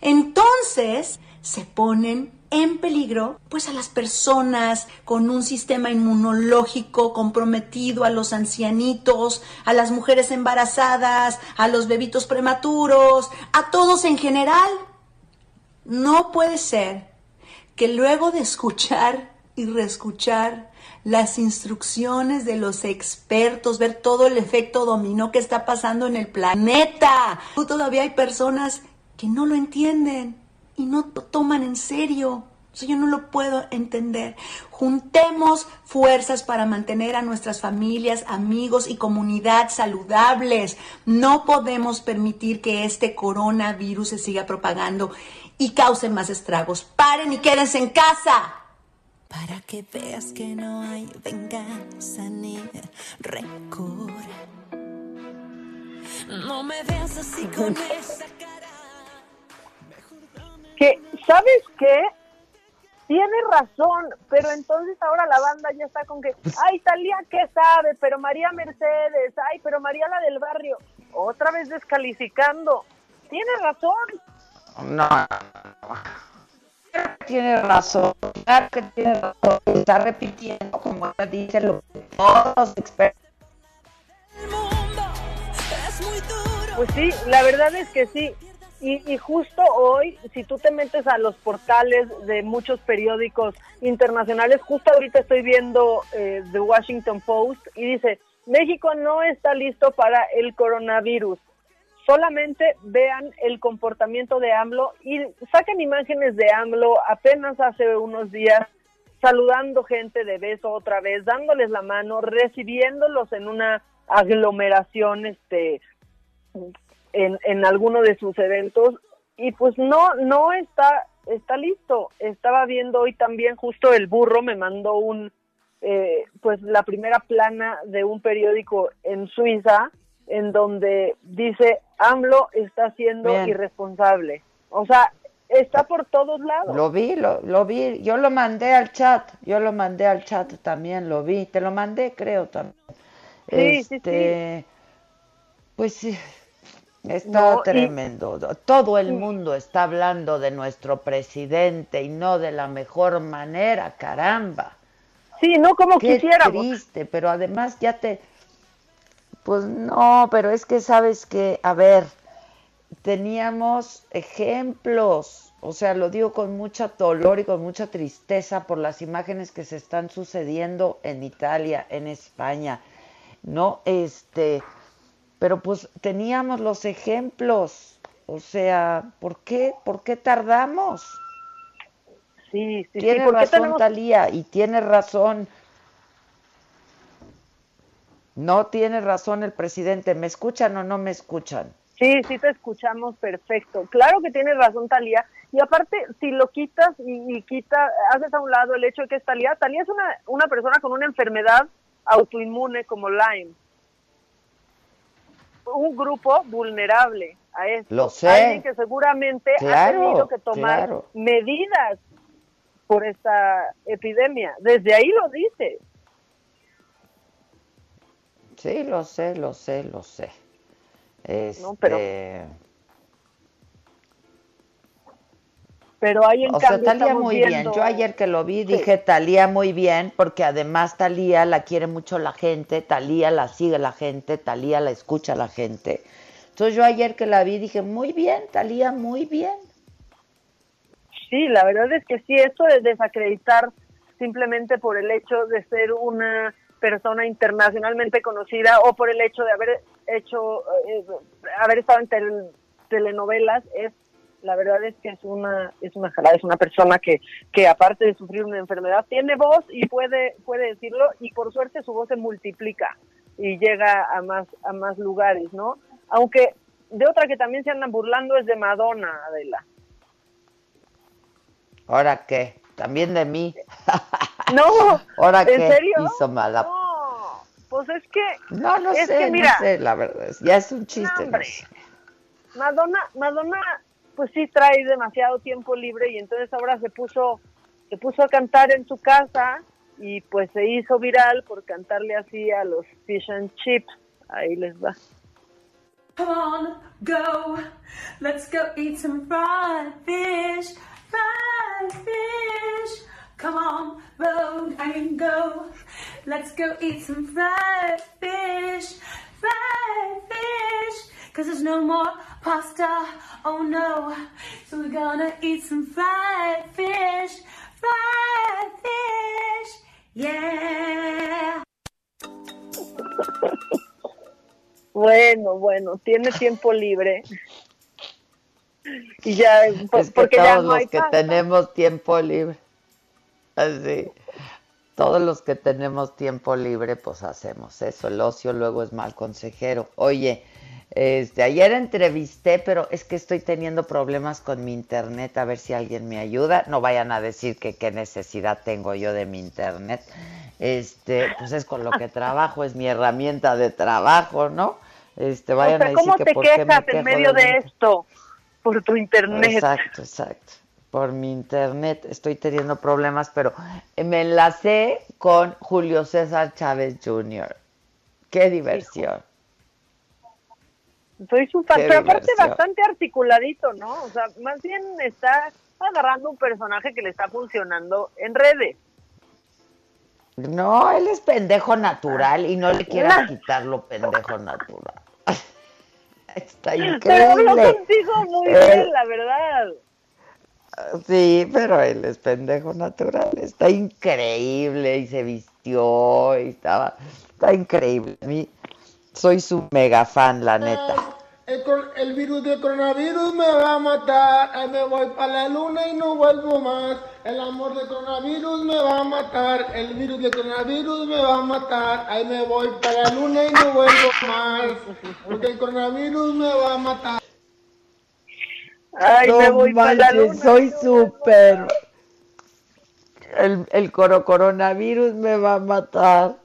Entonces, se ponen en peligro pues a las personas con un sistema inmunológico comprometido, a los ancianitos, a las mujeres embarazadas, a los bebitos prematuros, a todos en general. No puede ser que luego de escuchar y reescuchar las instrucciones de los expertos, ver todo el efecto dominó que está pasando en el planeta, todavía hay personas que no lo entienden y no lo toman en serio. O sea, yo no lo puedo entender. Juntemos fuerzas para mantener a nuestras familias, amigos y comunidad saludables. No podemos permitir que este coronavirus se siga propagando y cause más estragos. Paren y quédense en casa. Para que veas que no hay venganza ni rencor. No me veas así con esa cara. Que, ¿sabes qué? Tiene razón, pero entonces ahora la banda ya está con que, ay, Talía, ¿qué sabe? Pero María Mercedes, ay, pero María la del barrio, otra vez descalificando. Tiene razón. No. Tiene razón, claro que tiene razón. Está repitiendo, como ella dice, lo que todos los expertos. Pues sí, la verdad es que sí. Y, y, justo hoy, si tú te metes a los portales de muchos periódicos internacionales, justo ahorita estoy viendo eh, The Washington Post y dice, México no está listo para el coronavirus. Solamente vean el comportamiento de AMLO y saquen imágenes de AMLO apenas hace unos días saludando gente de beso otra vez, dándoles la mano, recibiéndolos en una aglomeración este en, en alguno de sus eventos y pues no no está está listo. Estaba viendo hoy también justo el burro me mandó un eh, pues la primera plana de un periódico en Suiza en donde dice AMLO está siendo Bien. irresponsable o sea está por todos lados. Lo vi lo, lo vi. Yo lo mandé al chat. Yo lo mandé al chat también lo vi. Te lo mandé creo también. Sí, este, sí, sí. pues sí Está no, tremendo. Y... Todo el mundo está hablando de nuestro presidente y no de la mejor manera, caramba. Sí, no como Qué quisiéramos. triste, pero además ya te... Pues no, pero es que sabes que, a ver, teníamos ejemplos, o sea, lo digo con mucha dolor y con mucha tristeza por las imágenes que se están sucediendo en Italia, en España, ¿no? Este, pero pues teníamos los ejemplos, o sea, ¿por qué, por qué tardamos? Sí, sí, tiene sí. ¿Por qué razón tenemos... Talía y tiene razón. No tiene razón el presidente. ¿Me escuchan o no me escuchan? Sí, sí te escuchamos perfecto. Claro que tienes razón, Talía. Y aparte, si lo quitas y, haces a un lado el hecho de que es Talía, Talía es una, una persona con una enfermedad autoinmune como Lyme. Un grupo vulnerable a esto. Lo sé. Alguien que seguramente ha tenido que tomar claro. medidas por esta epidemia. Desde ahí lo dice. Sí, lo sé, lo sé, lo sé. Este, No, pero- Pero ahí en o sea, cambio Talía estamos muy viendo- bien. Yo ayer que lo vi Sí. dije Talía muy bien, porque además Talía la quiere mucho la gente, Talía la sigue la gente, Talía la escucha la gente. Entonces yo ayer que la vi dije muy bien, Talía muy bien. Sí, la verdad es que sí, esto de desacreditar simplemente por el hecho de ser una persona internacionalmente conocida o por el hecho de haber hecho, eh, haber estado en tel- telenovelas, es la verdad es que es una es una jalada, es una persona que, que aparte de sufrir una enfermedad tiene voz y puede puede decirlo y por suerte su voz se multiplica y llega a más a más lugares, ¿no? Aunque de otra que también se andan burlando es de Madonna, Adela. ¿Ahora qué? También de mí. No, ¿Ahora ¿en qué serio? hizo mala? No, pues es que No, no es sé, que mira, no sé, la verdad. es- Ya es un chiste. No, sé. Madonna, Madonna, pues sí trae demasiado tiempo libre y entonces ahora se puso, se puso a cantar en su casa y pues se hizo viral por cantarle así a los fish and chips. Ahí les va. Come on, go. Let's go eat some fried fish. Fried fish. Come on, road and go. Let's go eat some fried fish. Fried fish. Cause there's no more pasta. Oh no. So we're gonna eat some fried fish. Fried fish. Yeah. Bueno, bueno, tiene tiempo libre. Y ya, por- Es que porque todos ya no los hay que pasta. tenemos tiempo libre, así, todos los que tenemos tiempo libre, pues hacemos eso. El ocio luego es mal consejero. Oye, este, ayer entrevisté, pero es que estoy teniendo problemas con mi internet, a ver si alguien me ayuda. No vayan a decir que qué necesidad tengo yo de mi internet. Este, pues es con lo que trabajo, es mi herramienta de trabajo, ¿no? Este, O vayan sea, a decir ¿cómo que te por qué me quejas en medio de mi- esto? Por tu internet. Exacto, exacto. Por mi internet estoy teniendo problemas, pero me enlacé con Julio César Chávez Jr. Qué diversión. Soy su fan, pero aparte bastante articuladito, ¿no? O sea, más bien está agarrando un personaje que le está funcionando en redes. No, él es pendejo natural y no le quieras Ah. quitar lo pendejo natural. Está Pero habló increíble. contigo muy Eh, bien, la verdad. Sí, pero él es pendejo natural. Está increíble y se vistió y estaba. Está increíble. A mí soy su mega fan, la neta. El, el virus del coronavirus me va a matar. Ahí me voy para la luna y no vuelvo más. El amor del coronavirus me va a matar. El virus del coronavirus me va a matar. Ahí me voy para la luna y no vuelvo más. Porque el coronavirus me va a matar. Ay, no me voy pa' la manches, luna, soy súper. El, el coro coronavirus me va a matar.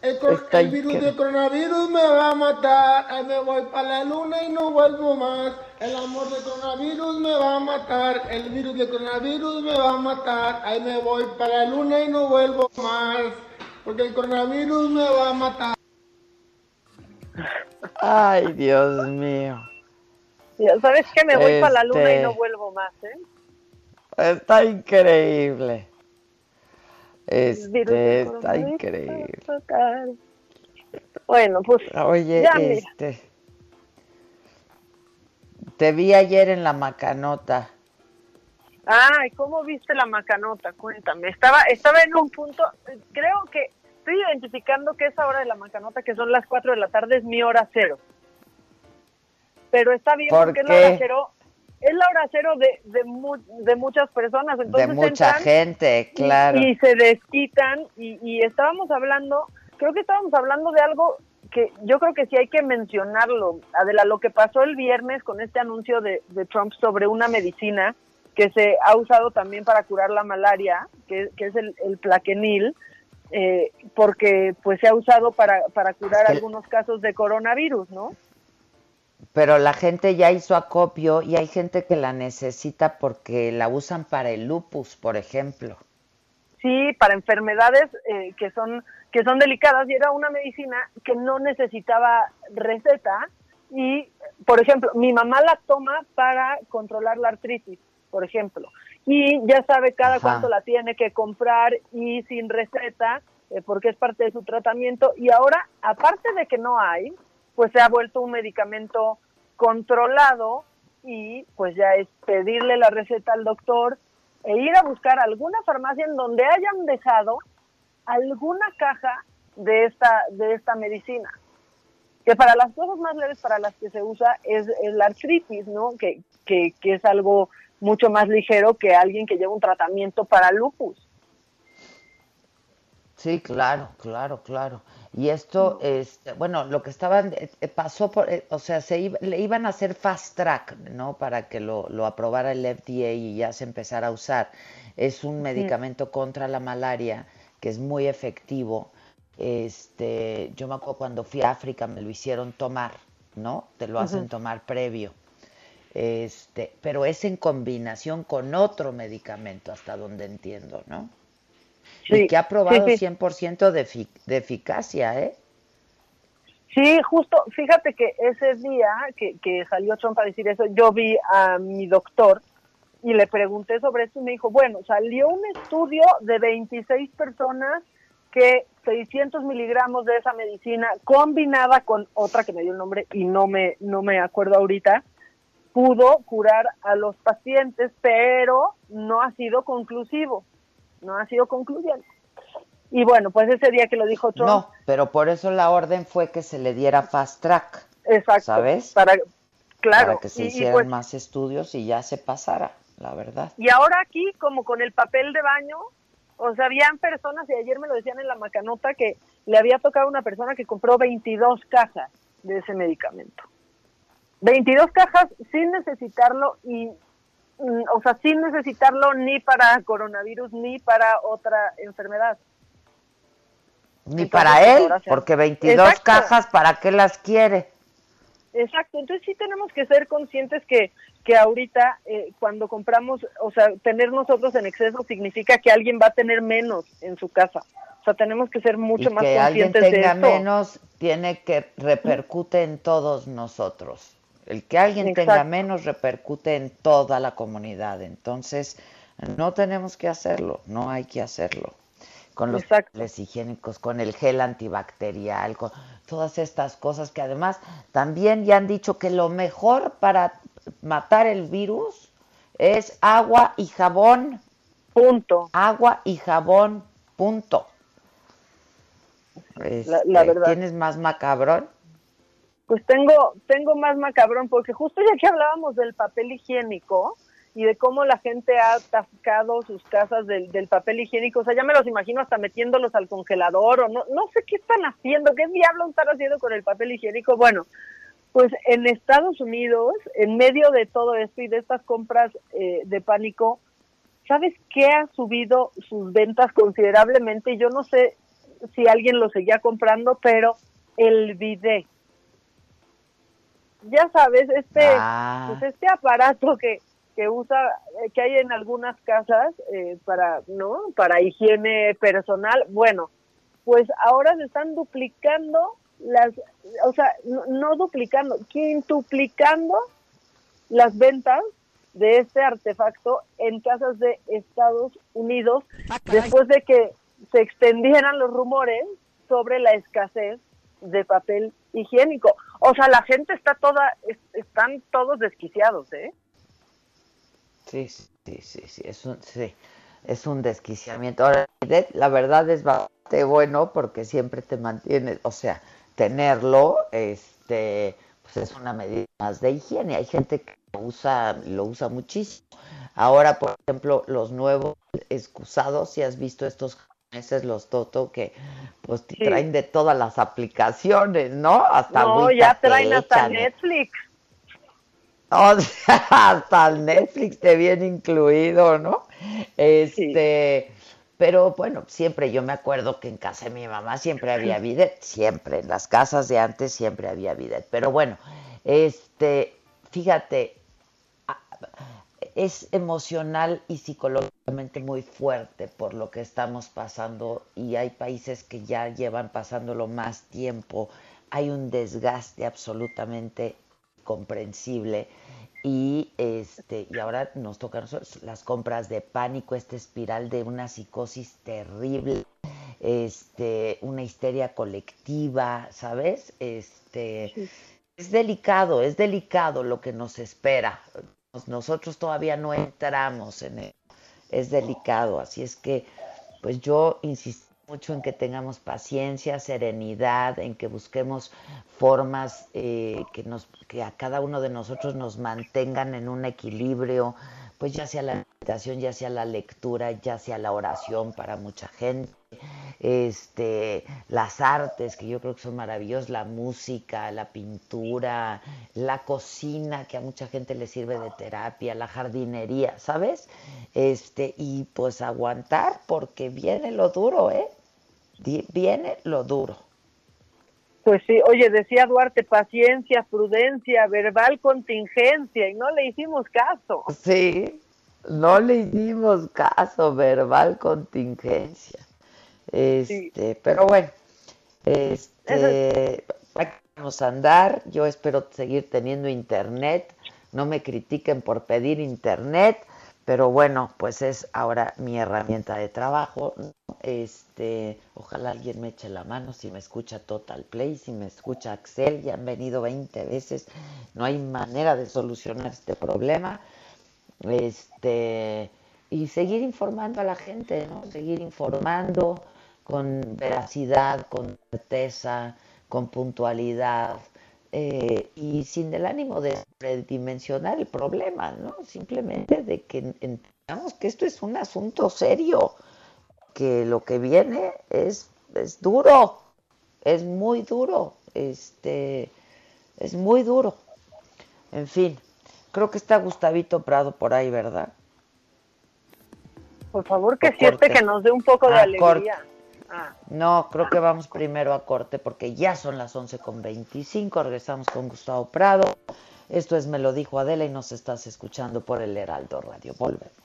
El, cor- Está el virus del coronavirus me va a matar. Ahí me voy para la luna y no vuelvo más. El amor del coronavirus me va a matar. El virus del coronavirus me va a matar. Ahí me voy para la luna y no vuelvo más. Porque el coronavirus me va a matar. Ay, Dios mío. Ya sabes que me voy para la luna y Este- no vuelvo más, ¿eh? Está increíble. Este, está increíble. Bueno, pues. Oye, ya, mira. este. Te vi ayer en la macanota. Ay, ¿cómo viste la macanota? Cuéntame. Estaba, estaba en un punto, creo que estoy identificando que esa hora de la macanota, que son las 4 de la tarde, es mi hora cero. Pero está bien ¿Por porque es la hora cero, es la hora cero de, de, mu- de muchas personas. Entonces de mucha gente, claro. Y, se desquitan y, y estábamos hablando, creo que estábamos hablando de algo que yo creo que sí hay que mencionarlo, Adela, lo que pasó el viernes con este anuncio de, de Trump sobre una medicina que se ha usado también para curar la malaria, que, que es el, el plaquenil, eh, porque pues se ha usado para, para curar algunos casos de coronavirus, ¿no? Pero la gente ya hizo acopio y hay gente que la necesita porque la usan para el lupus, por ejemplo. Sí, para enfermedades eh, que son que son delicadas y era una medicina que no necesitaba receta y, por ejemplo, mi mamá la toma para controlar la artritis, por ejemplo, y ya sabe cada Ajá. cuánto la tiene que comprar y sin receta eh, porque es parte de su tratamiento y ahora, aparte de que no hay, pues se ha vuelto un medicamento controlado y pues ya es pedirle la receta al doctor e ir a buscar alguna farmacia en donde hayan dejado alguna caja de esta de esta medicina que para las cosas más leves para las que se usa es, es la artritis no que, que, que es algo mucho más ligero que alguien que lleva un tratamiento para lupus Sí, claro, claro, claro. Y esto, este, bueno, lo que estaban, eh, eh, pasó por, eh, o sea, se iba- le iban a hacer fast track, ¿no? Para que lo, lo aprobara el FDA y ya se empezara a usar. Es un medicamento contra la malaria que es muy efectivo. Este, yo me acuerdo cuando fui a África me lo hicieron tomar, ¿no? Te lo hacen tomar previo. Este, pero es en combinación con otro medicamento, hasta donde entiendo, ¿no? Sí, y que ha probado sí, sí. 100% de, efi- de eficacia, ¿eh? Sí, justo, fíjate que ese día que, que salió Trump a decir eso, yo vi a mi doctor y le pregunté sobre esto y me dijo, bueno, salió un estudio de 26 personas que 600 miligramos de esa medicina combinada con otra que me dio el nombre y no me, no me acuerdo ahorita, pudo curar a los pacientes, pero no ha sido conclusivo, no ha sido concluyente. Y bueno, pues ese día que lo dijo Trump, No, pero por eso la orden fue que se le diera fast track, Exacto. ¿sabes? Para, claro. Para que se y- y hicieran pues- más estudios y ya se pasara, la verdad. Y ahora aquí, como con el papel de baño, o sea, habían personas, y ayer me lo decían en la macanota, que le había tocado a una persona que compró 22 cajas de ese medicamento. 22 cajas sin necesitarlo y, o sea, sin necesitarlo ni para coronavirus ni para otra enfermedad. Ni Entonces, para él, porque 22 Exacto. cajas, ¿para qué las quiere? Exacto, entonces sí tenemos que ser conscientes que, que ahorita eh, cuando compramos, o sea, tener nosotros en exceso significa que alguien va a tener menos en su casa. O sea, tenemos que ser mucho y más que alguien conscientes de tenga esto. menos tiene que repercute en todos nosotros. El que alguien tenga menos repercute en toda la comunidad. Entonces, no tenemos que hacerlo, no hay que hacerlo. Con los papeles higiénicos, con el gel antibacterial, con todas estas cosas que además también ya han dicho que lo mejor para matar el virus es agua y jabón. Punto. Agua y jabón, punto. La- la Este, verdad. ¿Tienes más macabrón? Pues tengo, tengo más macabrón, porque justo ya que hablábamos del papel higiénico y de cómo la gente ha atascado sus casas del, del papel higiénico, o sea, ya me los imagino hasta metiéndolos al congelador o no, no sé qué están haciendo, qué diablos están haciendo con el papel higiénico. Bueno, pues en Estados Unidos, en medio de todo esto y de estas compras eh, de pánico, ¿sabes qué ha subido sus ventas considerablemente? Yo no sé si alguien lo seguía comprando, pero el bidet. Ya sabes, este, Ah. pues este aparato que, que usa, eh, que hay en algunas casas eh, para, ¿no? Para higiene personal. Bueno, pues ahora se están duplicando las, o sea, no, no duplicando, quintuplicando las ventas de este artefacto en casas de Estados Unidos después de que se extendieran los rumores sobre la escasez de papel higiénico. O sea, la gente está toda, es- están todos desquiciados, ¿eh? Sí, sí, sí, sí, es un, sí, es un desquiciamiento. Ahora, la verdad es bastante bueno porque siempre te mantienes, o sea, tenerlo, este, pues es una medida más de higiene. Hay gente que lo usa, lo usa muchísimo. Ahora, por ejemplo, los nuevos excusados, si has visto estos japoneses, los Toto, que pues te Sí. traen de todas las aplicaciones, ¿no? Hasta No, ya traen hasta echan. Netflix. O sea, hasta el Netflix te viene incluido, ¿no? Este, pero bueno, siempre yo me acuerdo que en casa de mi mamá siempre había bidet, siempre, en las casas de antes siempre había bidet. Pero bueno, este, fíjate, es emocional y psicológicamente muy fuerte por lo que estamos pasando y hay países que ya llevan pasándolo más tiempo. Hay un desgaste absolutamente comprensible y este y ahora nos toca a nosotros las compras de pánico, esta espiral de una psicosis terrible, este, una histeria colectiva, ¿sabes? Este es delicado, es delicado lo que nos espera. Nos- Nosotros todavía no entramos en él. Es delicado, así es que pues yo insisto mucho en que tengamos paciencia, serenidad, en que busquemos formas eh, que nos que a cada uno de nosotros nos mantengan en un equilibrio, pues ya sea la ya sea la lectura, ya sea la oración para mucha gente, este, las artes que yo creo que son maravillosas, la música, la pintura, la cocina que a mucha gente le sirve de terapia, la jardinería, ¿sabes? Este, y pues aguantar porque viene lo duro, ¿eh? Viene lo duro. Pues sí, oye, decía Duarte, paciencia, prudencia, verbal contingencia, y no le hicimos caso. Sí, no le hicimos caso, verbal contingencia. Este, pero bueno, este, aquí vamos a andar. Yo espero seguir teniendo internet. No me critiquen por pedir internet, pero bueno, pues es ahora mi herramienta de trabajo. Este, ojalá alguien me eche la mano si me escucha Total Play, si me escucha Axel, ya han venido 20 veces. No hay manera de solucionar este problema este y seguir informando a la gente, ¿no? Seguir informando con veracidad, con certeza, con puntualidad eh, y sin el ánimo de redimensionar el problema, ¿no? Simplemente de que entendamos que esto es un asunto serio, que lo que viene es, es duro, es muy duro, este, es muy duro. En fin, creo que está Gustavito Prado por ahí, ¿verdad? Por favor, que siente que nos dé un poco de Ah, alegría. Ah, No, creo que vamos primero a corte porque ya son las 11 con 25. Regresamos con Gustavo Prado. Esto es Me lo dijo Adela y nos estás escuchando por el Heraldo Radio. Volvemos.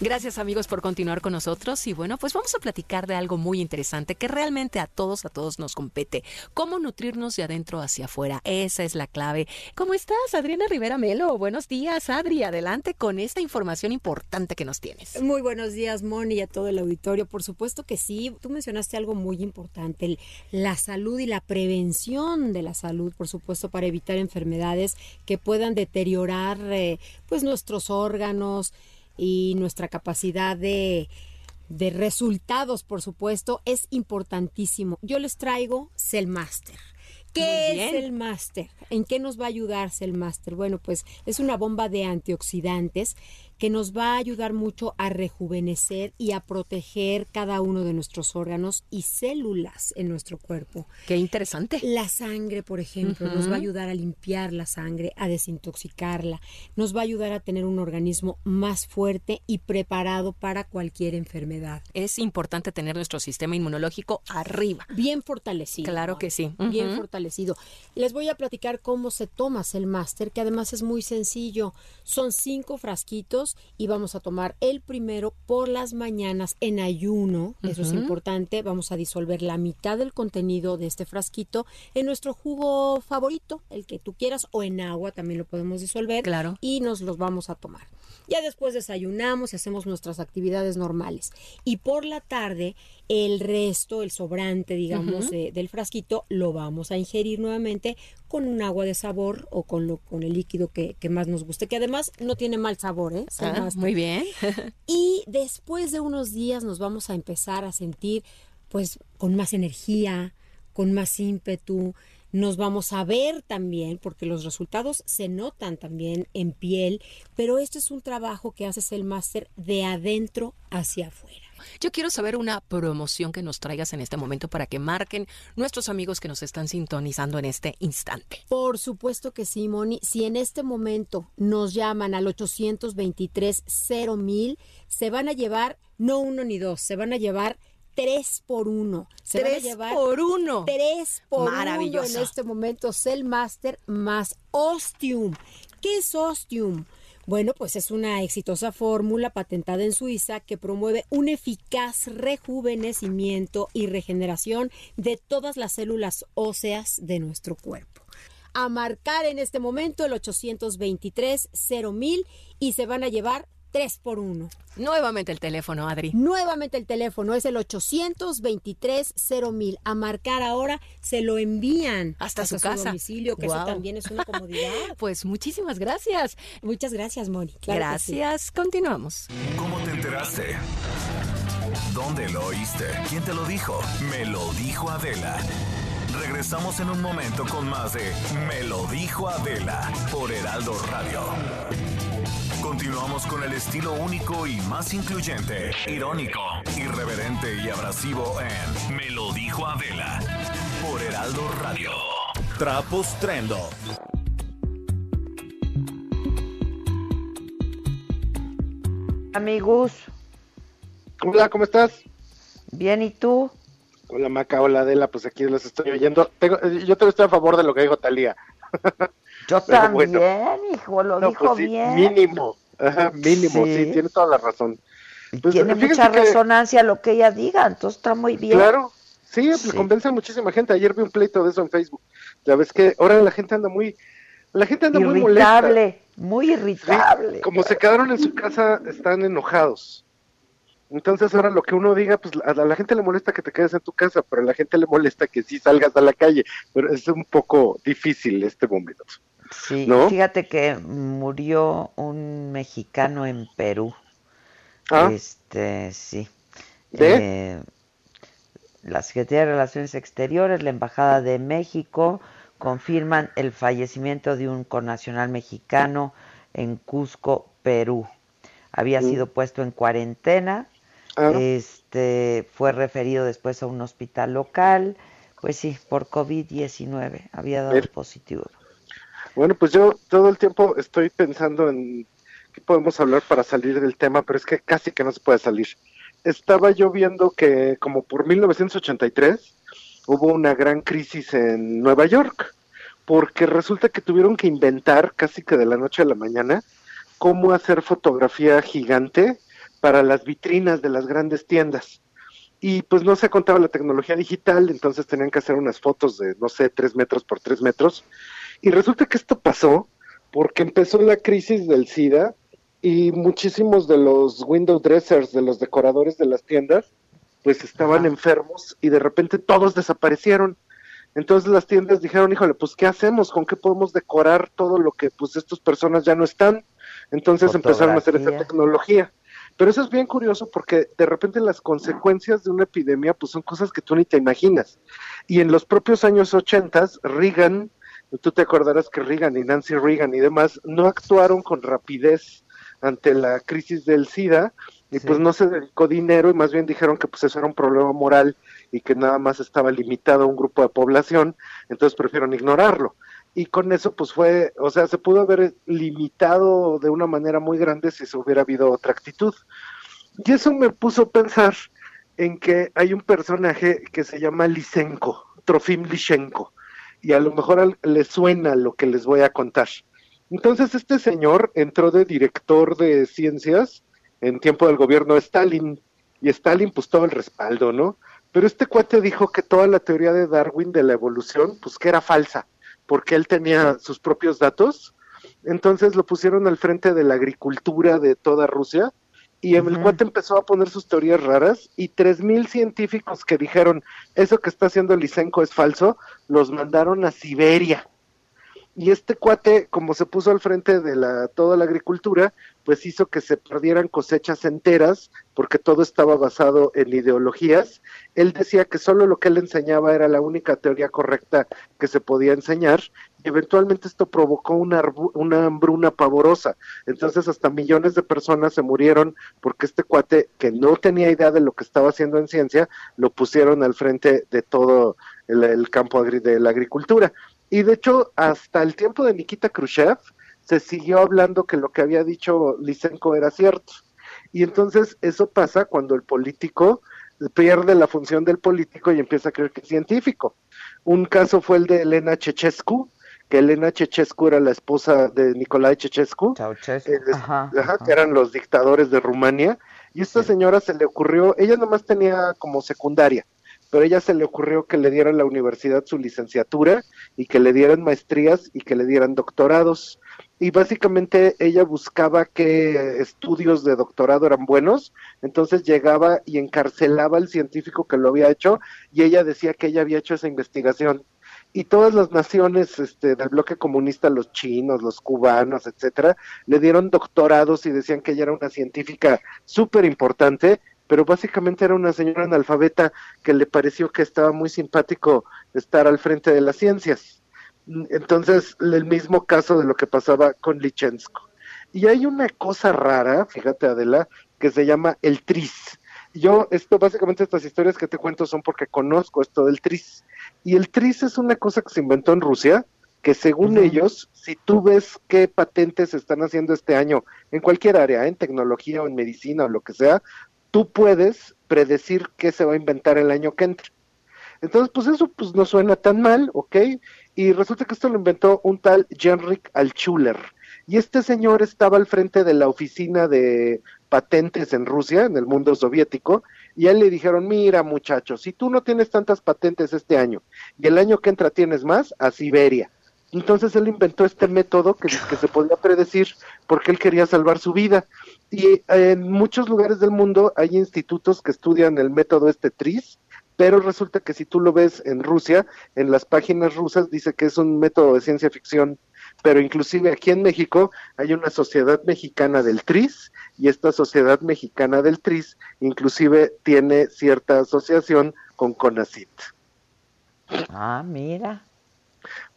Gracias amigos por continuar con nosotros y bueno, pues vamos a platicar de algo muy interesante que realmente a todos, a todos nos compete. Cómo nutrirnos de adentro hacia afuera. Esa es la clave. ¿Cómo estás, Adriana Rivera Melo? Buenos días, Adri. Adelante con esta información importante que nos tienes. Muy buenos días, Moni, y a todo el auditorio. Por supuesto que sí. Tú mencionaste algo muy importante, la salud y la prevención de la salud, por supuesto, para evitar enfermedades que puedan deteriorar eh, pues nuestros órganos y nuestra capacidad de de resultados, por supuesto, es importantísimo. Yo les traigo Cellmaster. ¿Qué es el máster? ¿En qué nos va a ayudar Cellmaster? Bueno, pues es una bomba de antioxidantes que nos va a ayudar mucho a rejuvenecer y a proteger cada uno de nuestros órganos y células en nuestro cuerpo. Qué interesante. La sangre, por ejemplo, nos va a ayudar a limpiar la sangre, a desintoxicarla, nos va a ayudar a tener un organismo más fuerte y preparado para cualquier enfermedad. Es importante tener nuestro sistema inmunológico arriba. Bien fortalecido. Claro que sí. Bien fortalecido. Les voy a platicar cómo se toma el máster, que además es muy sencillo. Son cinco frasquitos y vamos a tomar el primero por las mañanas en ayuno. Eso es importante. Vamos a disolver la mitad del contenido de este frasquito en nuestro jugo favorito, el que tú quieras, o en agua también lo podemos disolver. Claro. Y nos los vamos a tomar. Ya después desayunamos y hacemos nuestras actividades normales. Y por la tarde, el resto, el sobrante, digamos, del frasquito, lo vamos a ingerir nuevamente con un agua de sabor o con, lo, con el líquido que, que más nos guste, que además no tiene mal sabor, ¿eh? Ah, muy bien. y después de unos días nos vamos a empezar a sentir pues con más energía, con más ímpetu, nos vamos a ver también, porque los resultados se notan también en piel, pero esto es un trabajo que haces el máster de adentro hacia afuera. Yo quiero saber una promoción que nos traigas en este momento para que marquen nuestros amigos que nos están sintonizando en este instante. Por supuesto que sí, Moni. Si en este momento nos llaman al 823 mil, se van a llevar no uno ni dos, se van a llevar tres por uno. Se van a llevar por uno. Tres por Maravilloso. uno en este momento. Cell Master más Ostium. ¿Qué es Ostium? Bueno, pues es una exitosa fórmula patentada en Suiza que promueve un eficaz rejuvenecimiento y regeneración de todas las células óseas de nuestro cuerpo. A marcar en este momento el 823 mil y se van a llevar 3 por 1. Nuevamente el teléfono, Adri. Nuevamente el teléfono es el 823 mil. A marcar ahora se lo envían Hasta su casa. domicilio, que eso Guau. también es una comodidad. Pues muchísimas gracias. Muchas gracias, Moni. Claro que sí. gracias. Continuamos. ¿Cómo te enteraste? ¿Dónde lo oíste? ¿Quién te lo dijo? Me lo dijo Adela. Regresamos en un momento con más de Me lo dijo Adela por Heraldo Radio. Continuamos con el estilo único y más incluyente, irónico, irreverente y abrasivo en Me lo dijo Adela por Heraldo Radio. Trapos Trendo. Amigos. Hola, ¿cómo estás? Bien, ¿y tú? Hola, Maca, hola, Adela, pues aquí los estoy oyendo. Tengo- eh, yo también estoy a favor de lo que dijo Talía. Yo Pero también, bueno. hijo, lo No, dijo pues sí, bien. Mínimo, ajá, mínimo, sí. Sí. tiene toda la razón. Pues, Tiene mucha que- resonancia lo que ella diga, entonces está muy bien. Claro, sí, pues Sí. convence a muchísima gente. Ayer vi un pleito de eso en Facebook. Ya ves que ahora la gente anda muy, la gente anda muy molesta. Irritable, muy irritable. Como se quedaron en su casa, están enojados. Entonces ahora lo que uno diga, pues a la, gente le molesta que te quedes en tu casa, pero a la gente le molesta que sí salgas a la calle. Pero es un poco difícil este momento. Sí, ¿No? fíjate que murió un mexicano en Perú. Ah. Este, sí. ¿De? Eh, la Secretaría de Relaciones Exteriores, la Embajada de México confirman el fallecimiento de un connacional mexicano en Cusco, Perú. Había Mm. sido puesto en cuarentena, Ah. este fue referido después a un hospital local, pues sí, por COVID-19 había dado Mira. positivo. Bueno, pues yo todo el tiempo estoy pensando en qué podemos hablar para salir del tema, pero es que casi que no se puede salir. Estaba yo viendo que como por 1983 hubo una gran crisis en Nueva York, porque resulta que tuvieron que inventar casi que de la noche a la mañana cómo hacer fotografía gigante para las vitrinas de las grandes tiendas. Y pues no se contaba la tecnología digital, entonces tenían que hacer unas fotos de, no sé, tres metros por tres metros. Y resulta que esto pasó porque empezó la crisis del SIDA y muchísimos de los window dressers, de los decoradores de las tiendas, pues estaban enfermos y de repente todos desaparecieron. Entonces las tiendas dijeron, híjole, pues ¿qué hacemos? ¿Con qué podemos decorar todo lo que pues estas personas ya no están? Entonces empezaron a hacer esa tecnología. Pero eso es bien curioso porque de repente las consecuencias de una epidemia pues son cosas que tú ni te imaginas. Y en los propios años 80, Reagan, tú te acordarás que Reagan y Nancy Reagan y demás no actuaron con rapidez ante la crisis del SIDA y pues no se dedicó dinero y más bien dijeron que pues eso era un problema moral y que nada más estaba limitado a un grupo de población, entonces prefieron ignorarlo. Y con eso pues fue, o sea, se pudo haber limitado de una manera muy grande si se hubiera habido otra actitud. Y eso me puso a pensar en que hay un personaje que se llama Lysenko, Trofim Lysenko, y a lo mejor les suena lo que les voy a contar. Entonces este señor entró de director de ciencias en tiempo del gobierno de Stalin y Stalin pues todo el respaldo, ¿no? Pero este cuate dijo que toda la teoría de Darwin de la evolución pues que era falsa, porque él tenía sus propios datos. Entonces lo pusieron al frente de la agricultura de toda Rusia y el cuate empezó a poner sus teorías raras y 3.000 científicos que dijeron eso que está haciendo Lysenko es falso, los mandaron a Siberia. Y este cuate, como se puso al frente de la, toda la agricultura, pues hizo que se perdieran cosechas enteras, porque todo estaba basado en ideologías. Él decía que solo lo que él enseñaba era la única teoría correcta que se podía enseñar, y eventualmente esto provocó una, una hambruna pavorosa. Entonces hasta millones de personas se murieron porque este cuate, que no tenía idea de lo que estaba haciendo en ciencia, lo pusieron al frente de todo el, el campo de la agricultura. Y de hecho, hasta el tiempo de Nikita Khrushchev, se siguió hablando que lo que había dicho Lysenko era cierto. Y entonces eso pasa cuando el político pierde la función del político y empieza a creer que es científico. Un caso fue el de Elena Chechescu, que Elena Chechescu era la esposa de Nicolae Chechescu, eh, Ajá, ajá, que eran los dictadores de Rumania, y esta señora se le ocurrió, ella nomás tenía como secundaria, pero ella se le ocurrió que le dieran la universidad su licenciatura y que le dieran maestrías y que le dieran doctorados. Y básicamente ella buscaba qué estudios de doctorado eran buenos, entonces llegaba y encarcelaba al científico que lo había hecho y ella decía que ella había hecho esa investigación y todas las naciones este, del bloque comunista, los chinos, los cubanos, etcétera, le dieron doctorados y decían que ella era una científica súper importante, pero básicamente era una señora analfabeta que le pareció que estaba muy simpático estar al frente de las ciencias. Mm, Entonces, el mismo caso de lo que pasaba con Lichensko. Y hay una cosa rara, fíjate Adela, que se llama el tris. Yo, esto, básicamente estas historias que te cuento son porque conozco esto del tris. Y el tris es una cosa que se inventó en Rusia, que según ellos, si tú ves qué patentes se están haciendo este año en cualquier área, en tecnología o en medicina o lo que sea, tú puedes predecir qué se va a inventar el año que entra. Entonces, pues eso pues no suena tan mal, ¿ok? Y resulta que esto lo inventó un tal Jenrik Altschuler. Y este señor estaba al frente de la oficina de patentes en Rusia, en el mundo soviético, y a él le dijeron, mira muchacho, si tú no tienes tantas patentes este año y el año que entra tienes más, a Siberia. Entonces él inventó este método que, que se podía predecir porque él quería salvar su vida. Y en muchos lugares del mundo hay institutos que estudian el método este TRIS, pero resulta que si tú lo ves en Rusia, en las páginas rusas dice que es un método de ciencia ficción, pero inclusive aquí en México hay una sociedad mexicana del TRIS y esta sociedad mexicana del TRIS inclusive tiene cierta asociación con CONACIT. Ah, mira.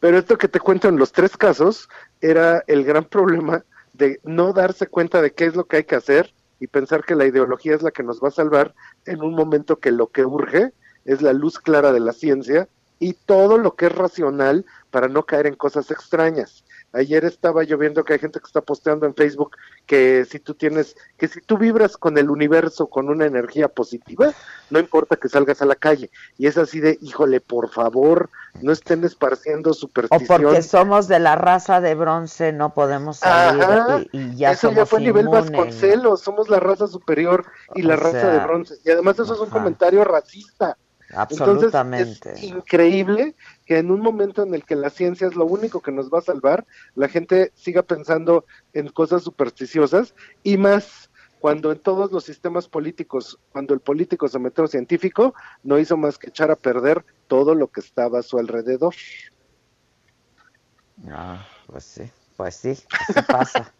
Pero esto que te cuento en los tres casos era el gran problema de no darse cuenta de qué es lo que hay que hacer y pensar que la ideología es la que nos va a salvar en un momento que lo que urge es la luz clara de la ciencia y todo lo que es racional para no caer en cosas extrañas. Ayer estaba yo viendo que hay gente que está posteando en Facebook que si tú tienes, que si tú vibras con el universo con una energía positiva, no importa que salgas a la calle. Y es así de, híjole, por favor, no estén esparciendo O superstición. porque somos de la raza de bronce, no podemos salir Ajá, y, y ya eso somos ya fue a nivel. Vasconcelos, somos la raza superior y la O raza sea, de bronce. Y además eso es un ajá. comentario racista. Absolutamente. Entonces, es increíble que en un momento en el que la ciencia es lo único que nos va a salvar, la gente siga pensando en cosas supersticiosas y más cuando en todos los sistemas políticos, cuando el político se metió científico, no hizo más que echar a perder todo lo que estaba a su alrededor. Ah, pues sí, pues sí, así pasa.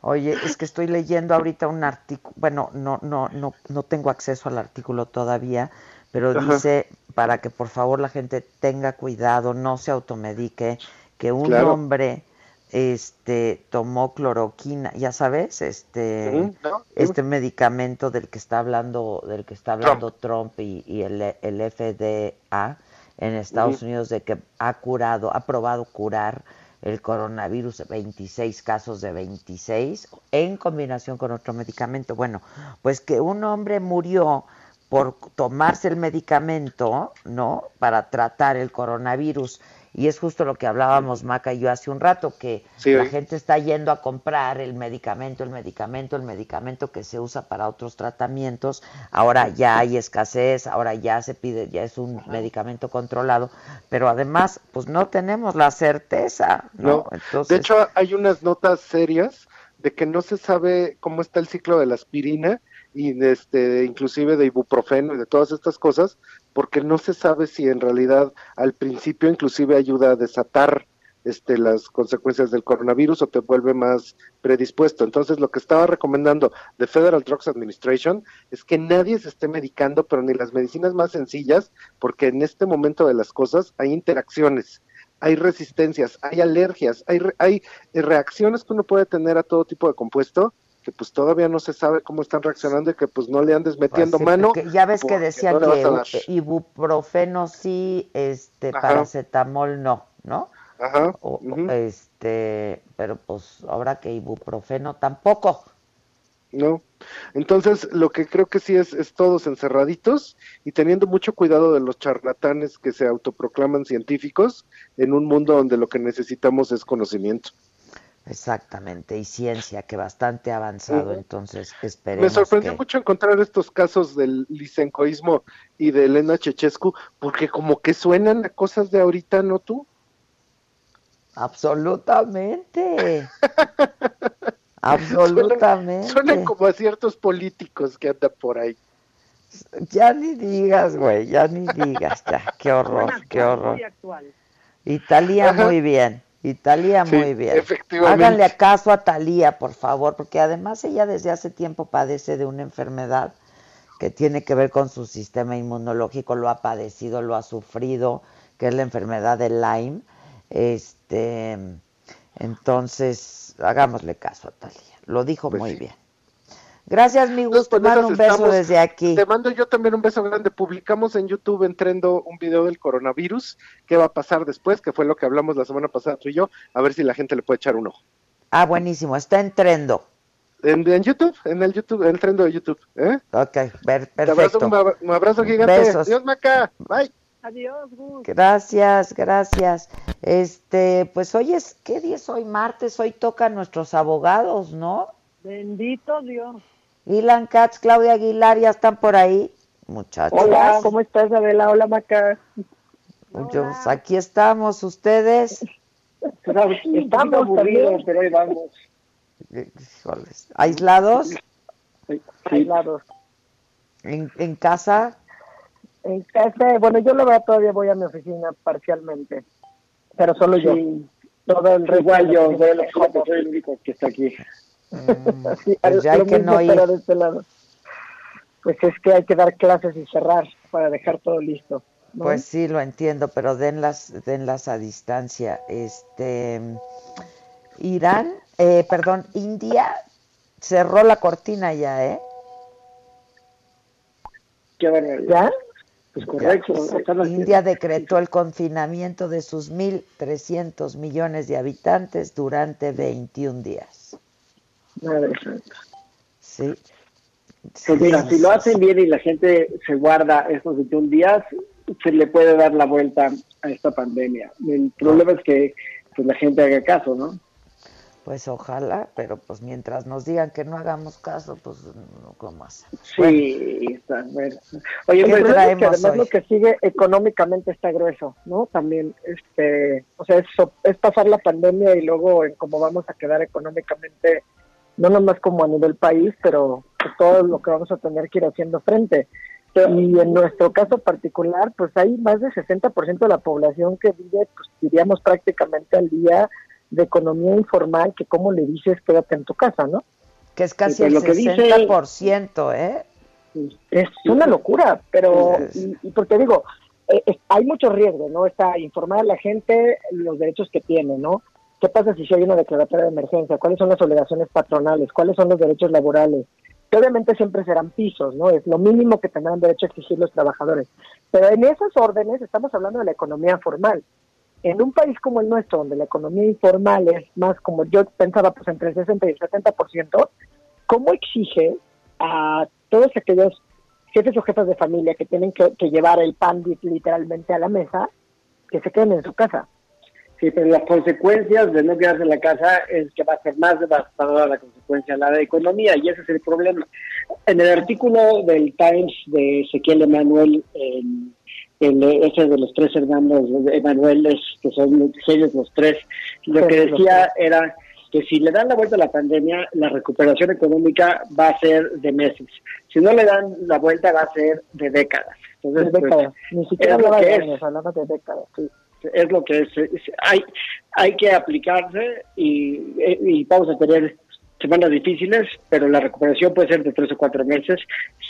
Oye, es que estoy leyendo ahorita un artículo, bueno, no, no, no, no tengo acceso al artículo todavía, pero Ajá. dice para que por favor la gente tenga cuidado, no se automedique, que un Claro. hombre este tomó cloroquina, ya sabes, este este medicamento del que está hablando, del que está hablando Trump, y, y el, el FDA en Estados. Unidos de que ha curado, ha probado curar el coronavirus, 26 casos de 26, en combinación con otro medicamento. Bueno, pues que un hombre murió por tomarse el medicamento, ¿no? Para tratar el coronavirus. Y es justo lo que hablábamos Maca y yo hace un rato, que Sí, la gente está yendo a comprar el medicamento, el medicamento, el medicamento que se usa para otros tratamientos. Ahora ya hay escasez, ahora ya se pide, ya es un medicamento controlado, pero además, pues no tenemos la certeza, ¿no? No. Entonces, De hecho, hay unas notas serias de que no se sabe cómo está el ciclo de la aspirina y este, inclusive de ibuprofeno y de todas estas cosas, porque no se sabe si en realidad al principio inclusive ayuda a desatar este, las consecuencias del coronavirus o te vuelve más predispuesto. Entonces, lo que estaba recomendando the Federal Drugs Administration es que nadie se esté medicando, pero ni las medicinas más sencillas, porque en este momento de las cosas hay interacciones hay resistencias, hay alergias, hay, re- hay reacciones que uno puede tener a todo tipo de compuesto que pues todavía no se sabe cómo están reaccionando y que pues no le andes metiendo Pues sí, mano. ya ves que porque decían no le vas a dar. que ibuprofeno sí, este, Ajá. paracetamol no, ¿no? Ajá. O- Este, pero pues ahora que ibuprofeno tampoco. No. Entonces, lo que creo que sí es, es todos encerraditos y teniendo mucho cuidado de los charlatanes que se autoproclaman científicos en un mundo donde lo que necesitamos es conocimiento. Exactamente, y ciencia que bastante avanzado, entonces Me esperemos sorprendió que... mucho encontrar estos casos del lisencoísmo y de Elena Chechescu, porque como que suenan a cosas de ahorita, ¿no tú? Absolutamente. Absolutamente. Suenan como a ciertos políticos que andan por ahí. Ya ni digas, güey, ya ni digas, ya. Qué horror, qué horror. Ajá. muy bien, y Talía Sí, muy bien. efectivamente. Háganle caso a Talía, por favor, porque además ella desde hace tiempo padece de una enfermedad que tiene que ver con su sistema inmunológico, lo ha padecido, lo ha sufrido, que es la enfermedad de Lyme. Este, entonces, hagámosle caso a Talía. Lo dijo muy bien. Gracias, mi gusto. Te mando un beso estamos. desde aquí. Te mando yo también un beso grande. Publicamos en YouTube en Trendo un video del coronavirus. ¿Qué va a pasar después? Que fue lo que hablamos la semana pasada tú y yo. A ver si la gente le puede echar un ojo. Ah, buenísimo. Está en trendo. En, en YouTube, en el YouTube, en el Trendo de YouTube. ¿eh? Ok, per- Te abrazo, perfecto. un, abra- un abrazo gigante. Besos. Dios Maca. Bye. Adiós, Gus. Gracias, gracias. Este, pues hoy es, ¿qué día es hoy? Martes, hoy tocan nuestros abogados, ¿no? Bendito Dios. Ilan Katz, Claudia Aguilar, ya están por ahí, muchachos. Hola, ¿cómo estás, Adela? Hola, Maca. Yo, pues, aquí estamos, ustedes. Estamos también, pero ahí vamos. Híjoles, ¿Aislados? Aislados. ¿En, en casa? En casa, bueno, yo la verdad todavía voy a mi oficina parcialmente, pero solo yo. Todo el resto Igual de yo, soy el único que está aquí. Sí, Pues ya hay que no ir. de este lado. Pues es que hay que dar clases y cerrar para dejar todo listo. ¿no? Pues sí, lo entiendo, pero denlas, denlas a distancia. Este, Irán, eh, perdón, India cerró la cortina ya, ¿eh? Qué barbaridad. ¿Ya? Pues correcto. Ya. India decretó el confinamiento de sus 1.300 millones de habitantes durante 21 días. Madre santa. Sí. Pues mira, Sí, si lo hacen bien y la gente se guarda estos 21 días, se le puede dar la vuelta a esta pandemia. El problema es que pues, la gente haga caso, ¿no? Pues ojalá, pero pues mientras nos digan que no hagamos caso, pues no, ¿cómo hacer? Sí, está bueno. Oye, ¿Qué pues, es que además hoy? lo que sigue económicamente está grueso, ¿no? También, este, o sea, es, es pasar la pandemia y luego en cómo vamos a quedar económicamente, no nomás como a nivel país, pero todo lo que vamos a tener que ir haciendo frente. Y en nuestro caso particular, pues hay más del 60% de la población que vive, pues diríamos prácticamente al día de economía informal, que como le dices, quédate en tu casa, ¿no? Que es casi pues, el lo que dice- 60%, ¿eh? Es una locura, pero, y, y porque digo, eh, eh, hay muchos riesgos, ¿no? Está informar a la gente los derechos que tiene, ¿no? ¿Qué pasa si hay una declaratoria de emergencia? ¿Cuáles son las obligaciones patronales? ¿Cuáles son los derechos laborales? Que obviamente siempre serán pisos, ¿no? Es lo mínimo que tendrán derecho a exigir los trabajadores. Pero en esas órdenes estamos hablando de la economía formal. En un país como el nuestro, donde la economía informal es más como yo pensaba, pues entre el 60 y el 70%, ¿cómo exige a todos aquellos jefes o jefas de familia que tienen que, que llevar el pan li- literalmente a la mesa, que se queden en su casa? Sí, pero las consecuencias de no quedarse en la casa es que va a ser más devastadora la consecuencia de la economía y ese es el problema. En el artículo del Times de Ezequiel Emanuel, el, el, ese de los tres hermanos Emanueles, que son genios los tres, lo que decía era que si le dan la vuelta a la pandemia, la recuperación económica va a ser de meses. Si no le dan la vuelta, va a ser de décadas. Entonces, De pues, décadas. Ni siquiera hablaba de años, hablaba de décadas. sí. Es lo que es. hay, hay que aplicarse y, y vamos a tener semanas difíciles, pero la recuperación puede ser de tres o cuatro meses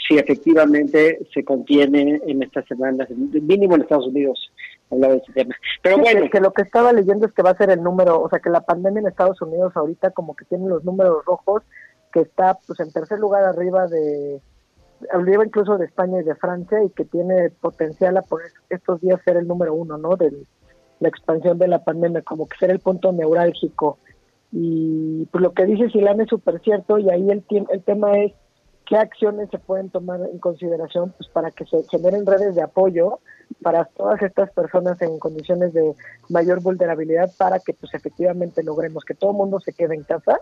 si efectivamente se contiene en estas semanas, mínimo en Estados Unidos, hablaba de ese tema. Pero Sí, bueno, que, lo que estaba leyendo es que va a ser el número, o sea, que la pandemia en Estados Unidos ahorita como que tiene los números rojos, que está pues en tercer lugar arriba de, arriba incluso de España y de Francia y que tiene potencial a por estos días ser el número uno, ¿no? De la expansión de la pandemia, como que ser el punto neurálgico. Y pues lo que dice Silán es súper cierto y ahí el, el tema es qué acciones se pueden tomar en consideración pues para que se generen redes de apoyo para todas estas personas en condiciones de mayor vulnerabilidad para que pues efectivamente logremos que todo el mundo se quede en casa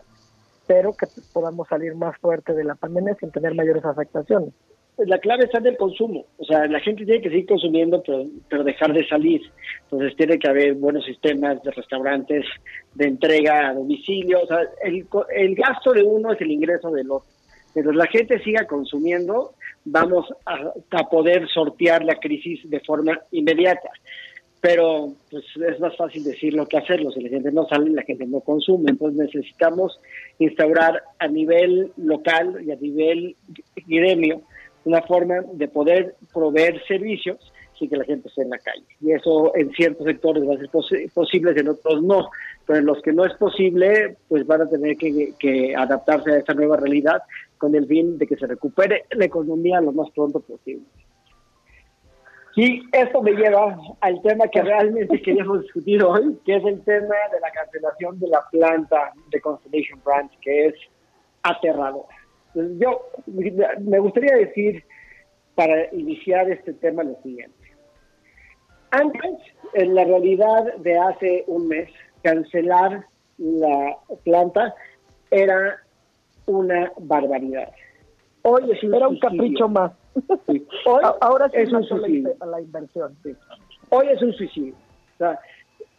pero que podamos salir más fuerte de la pandemia sin tener mayores afectaciones. La clave está en el consumo. O sea, la gente tiene que seguir consumiendo, pero, dejar de salir. Entonces tiene que haber buenos sistemas de restaurantes, de entrega a domicilio. O sea, el, el gasto de uno es el ingreso del otro. Mientras la gente siga consumiendo, vamos a, a poder sortear la crisis de forma inmediata. Pero pues es más fácil decirlo que hacerlo. Si la gente no sale, la gente no consume. Entonces necesitamos instaurar a nivel local y a nivel gremio una forma de poder proveer servicios sin que la gente esté en la calle. Y eso en ciertos sectores va a ser posi- posible, en otros no. Pero en los que no es posible, pues van a tener que, adaptarse a esta nueva realidad con el fin de que se recupere la economía lo más pronto posible. Y esto me lleva al tema que realmente queríamos discutir hoy, que es el tema de la cancelación de la planta de Constellation Branch, que es aterrador. Yo me gustaría decir, para iniciar este tema, lo siguiente. Antes, en la realidad de hace un mes, cancelar la planta era una barbaridad. Hoy es un Era un suicidio. capricho más. Hoy Ahora sí es un suicidio. la inversión. sí. Hoy es un suicidio. O sea,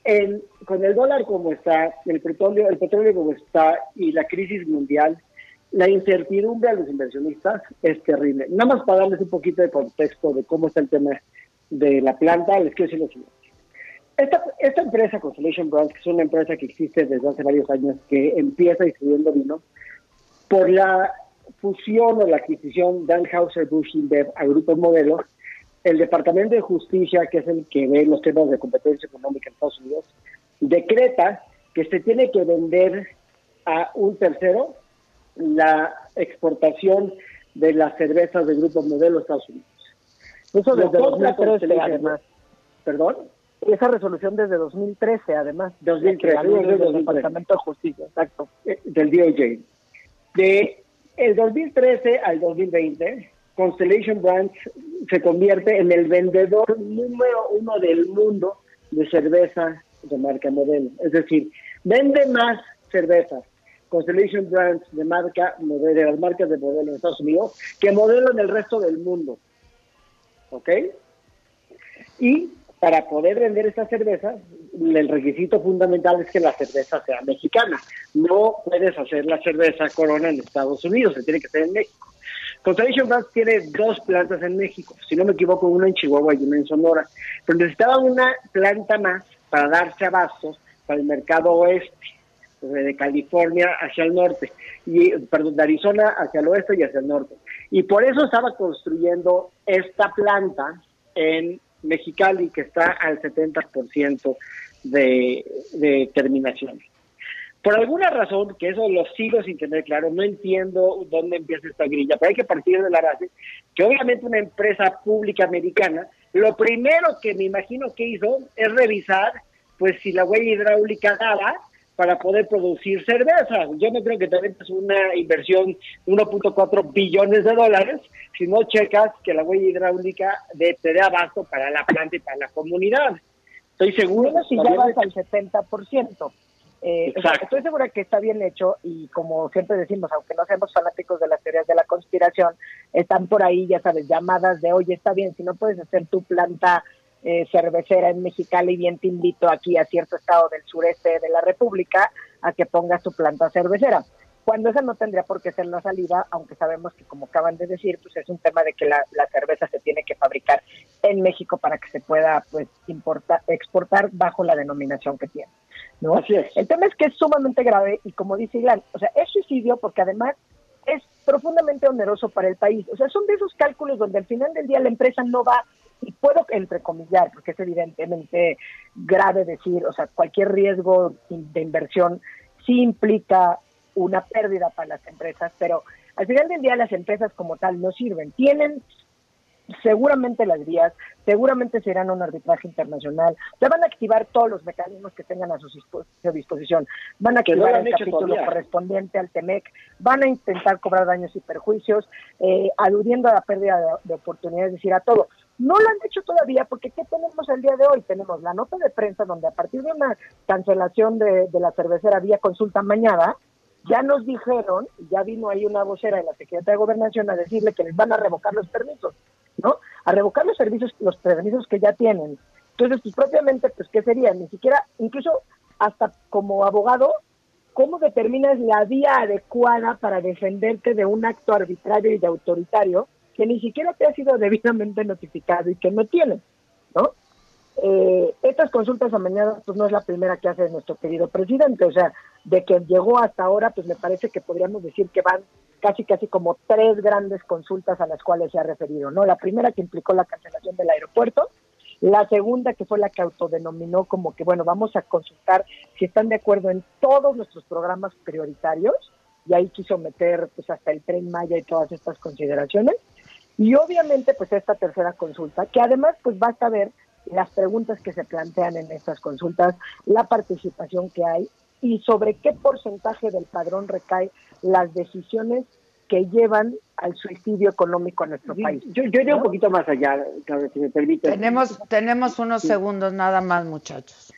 el- con el dólar como está, el petróleo, el petróleo como está y la crisis mundial, la incertidumbre a los inversionistas es terrible. Nada más para darles un poquito de contexto de cómo está el tema de la planta, les quiero decir lo siguiente. Esta, esta empresa, Constellation Brands, que es una empresa que existe desde hace varios años, que empieza distribuyendo vino, por la fusión o la adquisición de Anheuser-Busch InBev a Grupo Modelo, el Departamento de Justicia, que es el que ve los temas de competencia económica en Estados Unidos, decreta que se tiene que vender a un tercero la exportación de las cervezas de Grupo Modelo a Estados Unidos. Eso desde compra 2013, Constellation. además. ¿Perdón? Esa resolución desde 2013, además. 2013, la que salió desde del 2013. Departamento de Justicia, exacto. eh, del DOJ. De el 2013 al 2020, Constellation Brands se convierte en el vendedor número uno del mundo de cerveza de marca modelo. Es decir, vende más cervezas Constellation Brands de marca de las marcas de modelo en Estados Unidos que modelo en el resto del mundo. ¿Ok? Y para poder vender esta cerveza, el requisito fundamental es que la cerveza sea mexicana. No puedes hacer la cerveza Corona en Estados Unidos, se tiene que hacer en México. Constellation Brands tiene dos plantas en México, si no me equivoco, una en Chihuahua y una en Sonora, pero necesitaba una planta más para darse abastos para el mercado oeste, de California hacia el norte, y perdón, de Arizona hacia el oeste y hacia el norte. Y por eso estaba construyendo esta planta en Mexicali, que está al 70% de, de terminación. Por alguna razón, que eso lo sigo sin tener claro, no entiendo dónde empieza esta grilla, pero hay que partir de la base que obviamente una empresa pública americana, lo primero que me imagino que hizo es revisar pues si la huella hidráulica daba para poder producir cerveza. Yo no creo que también es una inversión de 1.4 billones de dólares si no checas que la huella hidráulica de, te dé abasto para la planta y para la comunidad. Estoy seguro. Si ya vas al 70%. Eh, o sea, estoy segura que está bien hecho y como siempre decimos, aunque no seamos fanáticos de las teorías de la conspiración, están por ahí, ya sabes, llamadas de, oye, está bien, si no puedes hacer tu planta eh, cervecera en Mexicali, bien te invito aquí a cierto estado del sureste de la República a que pongas tu planta cervecera. Cuando esa no tendría por qué ser la salida, aunque sabemos que, como acaban de decir, pues es un tema de que la, la cerveza se tiene que fabricar en México para que se pueda pues importar, exportar bajo la denominación que tiene. ¿no? Así es. El tema es que es sumamente grave y como dice Ilan, o sea, es suicidio porque además es profundamente oneroso para el país. O sea, son de esos cálculos donde al final del día la empresa no va, y puedo entrecomillar, porque es evidentemente grave decir, o sea, cualquier riesgo de inversión sí implica una pérdida para las empresas, pero al final del día las empresas como tal no sirven. Tienen seguramente las vías, seguramente se irán a un arbitraje internacional, ya van a activar todos los mecanismos que tengan a su dispo- su disposición, van a no activar el capítulo todavía. correspondiente al TEMEC, van a intentar cobrar daños y perjuicios, eh, aludiendo a la pérdida de, de oportunidades, es decir, a todo. No lo han hecho todavía porque ¿qué tenemos el día de hoy? Tenemos la nota de prensa donde a partir de una cancelación de, la cervecera vía consulta mañana, ya nos dijeron, ya vino ahí una vocera de la Secretaría de Gobernación a decirle que les van a revocar los permisos, ¿no? A revocar los servicios, los permisos que ya tienen. Entonces, pues propiamente, pues, ¿qué sería? Ni siquiera, incluso hasta como abogado, ¿cómo determinas la vía adecuada para defenderte de un acto arbitrario y de autoritario que ni siquiera te ha sido debidamente notificado y que no tienes, ¿no? Eh, estas consultas a mañana pues no es la primera que hace nuestro querido presidente, o sea, de que llegó hasta ahora, pues me parece que podríamos decir que van casi casi como tres grandes consultas a las cuales se ha referido, ¿no? La primera que implicó la cancelación del aeropuerto, la segunda que fue la que autodenominó como que, bueno, vamos a consultar si están de acuerdo en todos nuestros programas prioritarios, y ahí quiso meter pues hasta el tren Maya y todas estas consideraciones. Y obviamente pues esta tercera consulta, que además pues basta ver las preguntas que se plantean en estas consultas, la participación que hay y sobre qué porcentaje del padrón recae las decisiones que llevan al suicidio económico en nuestro país. Yo, yo iría un poquito más allá, Claudia, si me permite. Tenemos, tenemos unos segundos nada más, muchachos.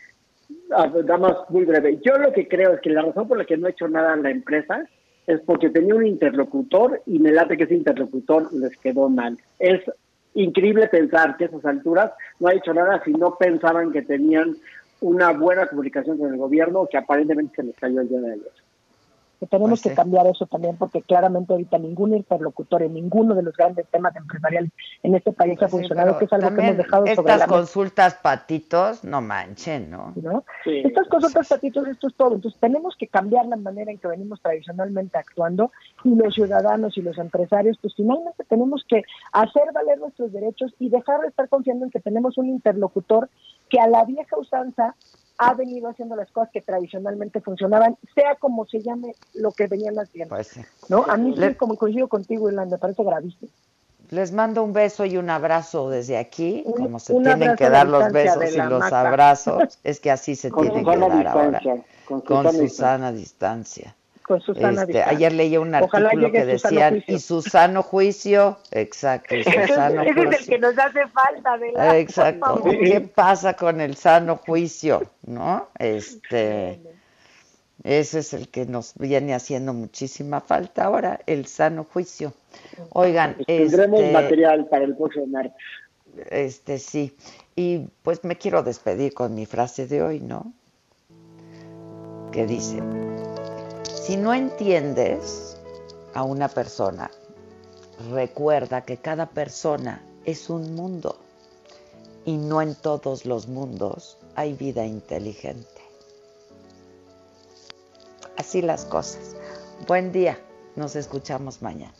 Ah, nada más muy breve. Yo lo que creo es que la razón por la que no ha hecho nada la empresa es porque tenía un interlocutor y me late que ese interlocutor les quedó mal. Es increíble pensar que a esas alturas no ha hecho nada si no pensaban que tenían una buena comunicación con el gobierno que aparentemente se les cayó el día de ayer. Que tenemos que cambiar eso también porque claramente ahorita ningún interlocutor en ninguno de los grandes temas empresariales en este país ha funcionado, que es algo que hemos dejado sobre estas la mesa. consultas patitos, no manchen, ¿no? ¿no? Estas consultas patitos, esto es todo. Entonces tenemos que cambiar la manera en que venimos tradicionalmente actuando y los ciudadanos y los empresarios, pues finalmente tenemos que hacer valer nuestros derechos y dejar de estar confiando en que tenemos un interlocutor que a la vieja usanza ha venido haciendo las cosas que tradicionalmente funcionaban, sea como se llame lo que venían haciendo. Pues sí. ¿no? A mí sí, Le- como coincido contigo, Irlanda, me parece gravísimo. Les mando un beso y un abrazo desde aquí, Un- como se tienen que dar los besos y los maca. abrazos, es que así se Con tienen que dar ahora, con con Susana Susana distancia. Con Susana Este, distancia. ayer leí un artículo que decían, y su sano juicio, exacto, y su Ese, sano ese es el que nos hace falta, ¿verdad? Exacto. ¿Qué pasa con el sano juicio? ¿No? Este, ese es el que nos viene haciendo muchísima falta ahora, el sano juicio. Oigan, Tendremos este, material para el próximo martes. este sí. Y pues me quiero despedir con mi frase de hoy, ¿no? Que dice, si no entiendes a una persona, recuerda que cada persona es un mundo y no en todos los mundos hay vida inteligente. Así las cosas. Buen día, nos escuchamos mañana.